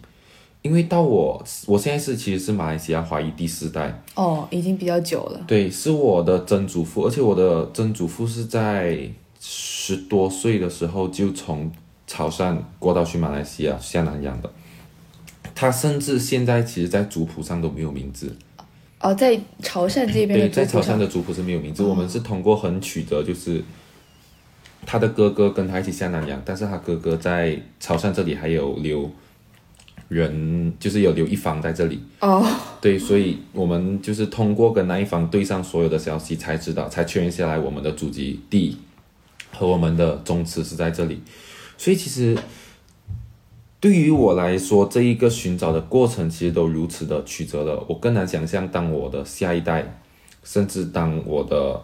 因为到我，我现在是其实是马来西亚华裔第四代，哦，已经比较久了。对，是我的曾祖父，而且我的曾祖父是在十多岁的时候就从潮汕过到去马来西亚下南洋的。他甚至现在其实，在族谱上都没有名字。哦，在潮汕这边的对，在潮汕的族谱是没有名字，我们是通过横曲折，就是他的哥哥跟他一起下南洋，但是他哥哥在潮汕这里还有留人，就是有留一方在这里。哦，对，所以我们就是通过跟那一方对上所有的消息，才知道，才确认下来我们的祖籍地和我们的宗祠是在这里。所以其实对于我来说，这一个寻找的过程其实都如此的曲折了。我更难想象，当我的下一代，甚至当我的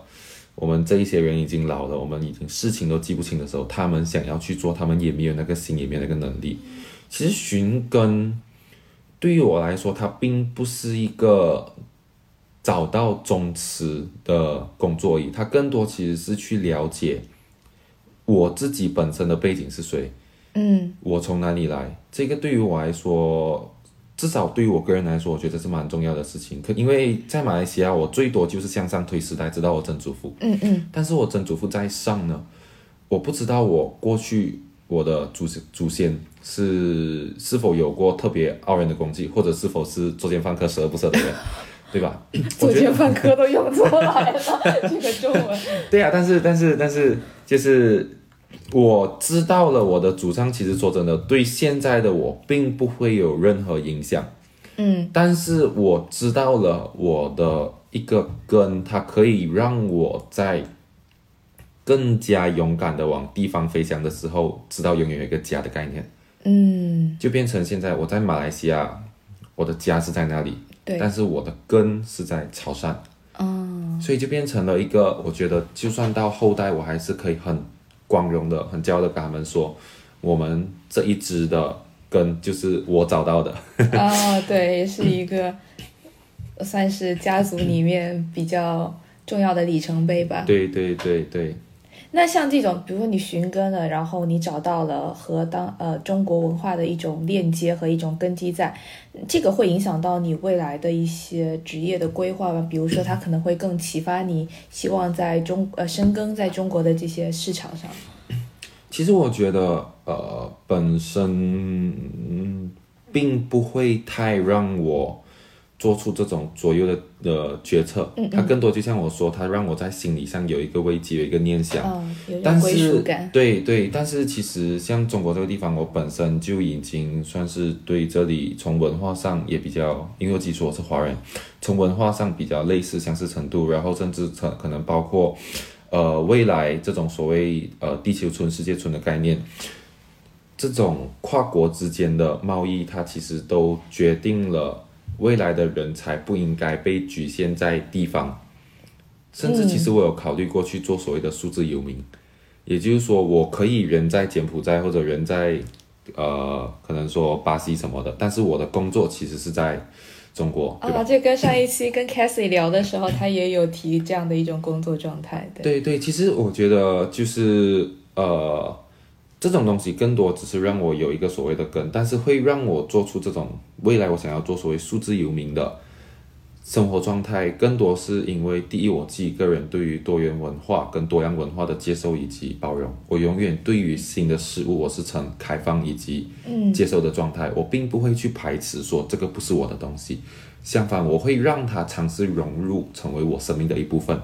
我们这一些人已经老了，我们已经事情都记不清的时候，他们想要去做，他们也没有那个心，也没有那个能力。其实寻根对于我来说，它并不是一个找到宗祠的工作而已，它更多其实是去了解我自己本身的背景是谁，嗯我从哪里来。这个对于我来说，至少对于我个人来说，我觉得是蛮重要的事情。可因为在马来西亚，我最多就是向上推时代，知道我曾祖父，嗯嗯，但是我曾祖父在上呢，我不知道我过去我的祖祖先是是否有过特别傲人的功绩，或者是否是作奸犯科、十恶不赦的人，对吧？我作奸犯科都用出来了，这个中文。对啊，但是但是但是就是我知道了我的主张，其实说真的，对现在的我并不会有任何影响。嗯。但是我知道了我的一个根，它可以让我在更加勇敢的往地方飞翔的时候，知道拥有一个家的概念，嗯，就变成现在我在马来西亚，我的家是在那里，对，但是我的根是在潮汕，哦。所以就变成了一个，我觉得就算到后代，我还是可以很光荣的、很骄傲的跟他们说，我们这一支的根就是我找到的。哦，对，是一个算是家族里面比较重要的里程碑吧。对对对对。那像这种，比如说你寻根了，然后你找到了和当呃中国文化的一种链接和一种根基在，这个会影响到你未来的一些职业的规划吗？比如说，它可能会更启发你希望在中呃深耕在中国的这些市场上。其实我觉得，呃，本身、并不会太让我做出这种左右的的决策。嗯嗯它更多就像我说，他让我在心理上有一个危机，有一个念想。但是。对对，但是其实像中国这个地方，我本身就已经算是对这里从文化上也比较，因为我基础我是华人，从文化上比较类似相似程度，然后甚至可可能包括，呃，未来这种所谓呃地球村、世界村的概念，这种跨国之间的贸易，它其实都决定了未来的人才不应该被局限在地方。甚至其实我有考虑过去做所谓的数字游民，也就是说，我可以人在柬埔寨或者人在呃，可能说巴西什么的，但是我的工作其实是在中国，对吧？啊，这跟上一期跟 Cassie 聊的时候，他也有提这样的一种工作状态。对，对对，其实我觉得就是呃，这种东西更多只是让我有一个所谓的根，但是会让我做出这种未来我想要做所谓数字游民的生活状态，更多是因为第一，我自己个人对于多元文化跟多样文化的接受以及包容，我永远对于新的事物我是呈开放以及嗯接受的状态，我并不会去排斥说这个不是我的东西，相反，我会让它尝试融入成为我生命的一部分。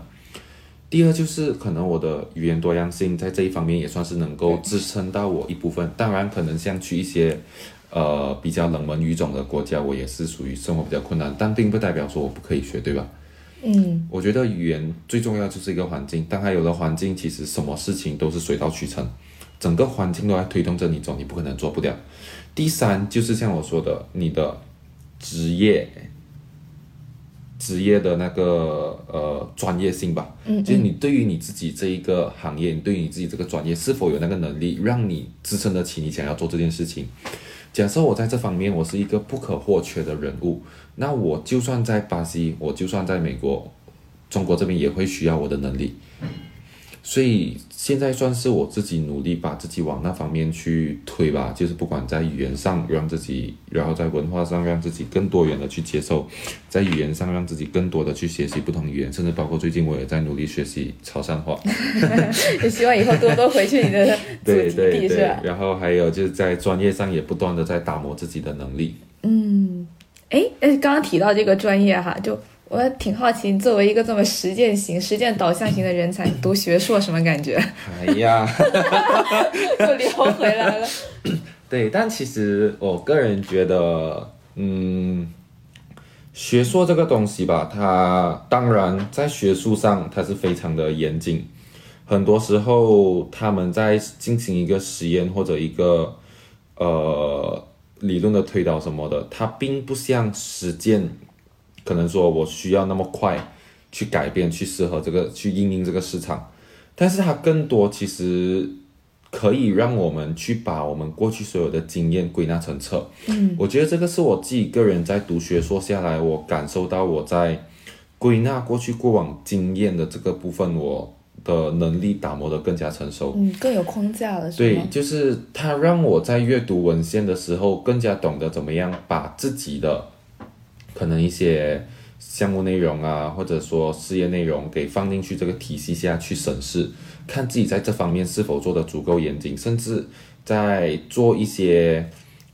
第二就是可能我的语言多样性在这一方面也算是能够支撑到我一部分。当然，可能像去一些呃比较冷门语种的国家，我也是属于生活比较困难，但并不代表说我不可以学，对吧？嗯，我觉得语言最重要就是一个环境，当它有了环境，其实什么事情都是水到渠成，整个环境都在推动着你走，你不可能做不了。第三就是像我说的，你的职业。职业的那个呃专业性吧，嗯，就是你对于你自己这一个行业，你对于你自己这个专业是否有那个能力，让你支撑得起你想要做这件事情。假设我在这方面我是一个不可或缺的人物，那我就算在巴西，我就算在美国，中国这边也会需要我的能力。所以现在算是我自己努力把自己往那方面去推吧，就是不管在语言上让自己，然后在文化上让自己更多元的去接受，在语言上让自己更多的去学习不同语言，甚至包括最近我也在努力学习潮汕话。也希望以后多多回去你的祖对籍对对地是吧，？然后还有就是在专业上也不断的在打磨自己的能力。哎，哎，刚刚提到这个专业哈，就我挺好奇，你作为一个这么实践型、实践导向型的人才，读学硕什么感觉？哎呀。又聊回来了。对，但其实我个人觉得，嗯，学硕这个东西吧，它当然在学术上它是非常的严谨，很多时候他们在进行一个实验或者一个呃理论的推导什么的，它并不像实践，可能说我需要那么快去改变，去适合这个去应应这个市场，但是它更多其实可以让我们去把我们过去所有的经验归纳成册。嗯，我觉得这个是我自己个人在读学硕下来，我感受到我在归纳过去过往经验的这个部分，我的能力打磨得更加成熟。嗯，更有框架了，对？，就是它让我在阅读文献的时候，更加懂得怎么样把自己的可能一些项目内容啊，或者说事业内容给放进去这个体系下去审视，看自己在这方面是否做得足够严谨，甚至在做一些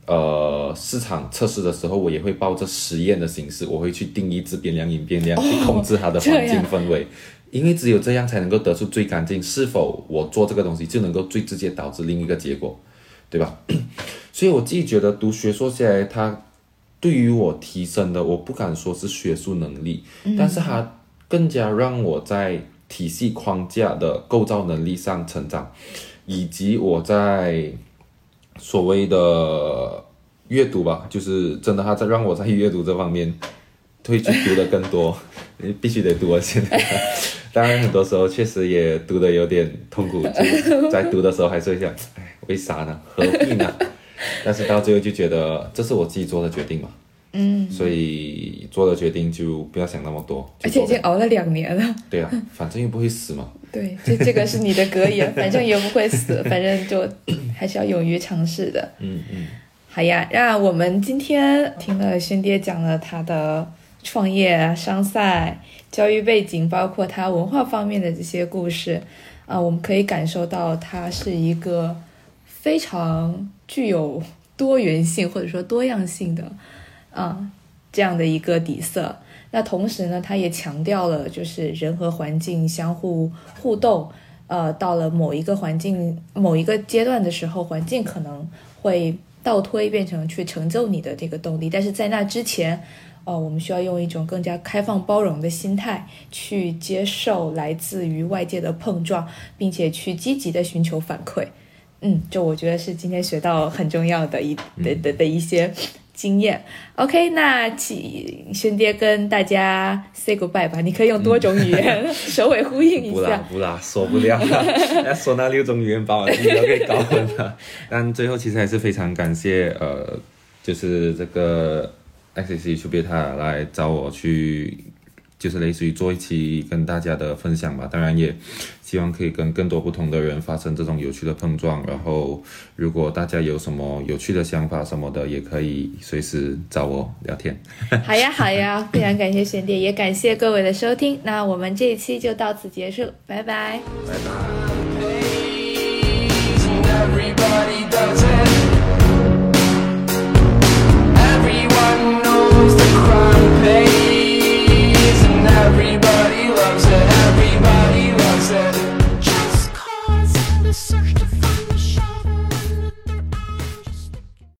呃市场测试的时候，我也会抱着实验的形式，我会去定义自变量、隐变量，去控制它的环境氛围。因为只有这样才能够得出最干净，是否我做这个东西就能够最直接导致另一个结果，对吧？所以我自己觉得读学硕下来，它对于我提升的，我不敢说是学术能力，但是它更加让我在体系框架的构造能力上成长，以及我在所谓的阅读吧，就是真的，它在让我在阅读这方面会去读的更多，你 必须得读啊！现在，当然很多时候确实也读的有点痛苦，就在读的时候还是会想，哎，为啥呢？何必呢？但是到最后就觉得这是我自己做的决定嘛，嗯，所以做的决定就不要想那么多，而且已经熬了两年了。对啊，反正又不会死嘛，对，这这个是你的格言，反正也不会死，反正就还是要勇于尝试的。嗯嗯，好呀，那我们今天听了轩爹讲了他的创业、商赛、教育背景，包括他文化方面的这些故事，啊、我们可以感受到他是一个非常具有多元性或者说多样性的，啊、这样的一个底色。那同时呢，他也强调了就是人和环境相互互动。呃，到了某一个环境、某一个阶段的时候，环境可能会倒推变成去成就你的这个动力，但是在那之前，呃，我们需要用一种更加开放包容的心态去接受来自于外界的碰撞，并且去积极的寻求反馈。嗯，就我觉得是今天学到很重要的一的的的一些经验。OK，那请轩爹跟大家 say goodbye 吧。你可以用多种语言 首尾呼应一下不啦下。不啦，说不了了，要说那六种语言把我自己都给搞混了。但最后其实还是非常感谢呃，就是这个 XC 区别他来找我去，就是类似于做一期跟大家的分享吧。当然也希望可以跟更多不同的人发生这种有趣的碰撞。然后，如果大家有什么有趣的想法什么的，也可以随时找我聊天。好呀，好呀，非常感谢玄蝶，也感谢各位的收听。那我们这一期就到此结束，拜拜，Everyone knows the pays said, just cause the search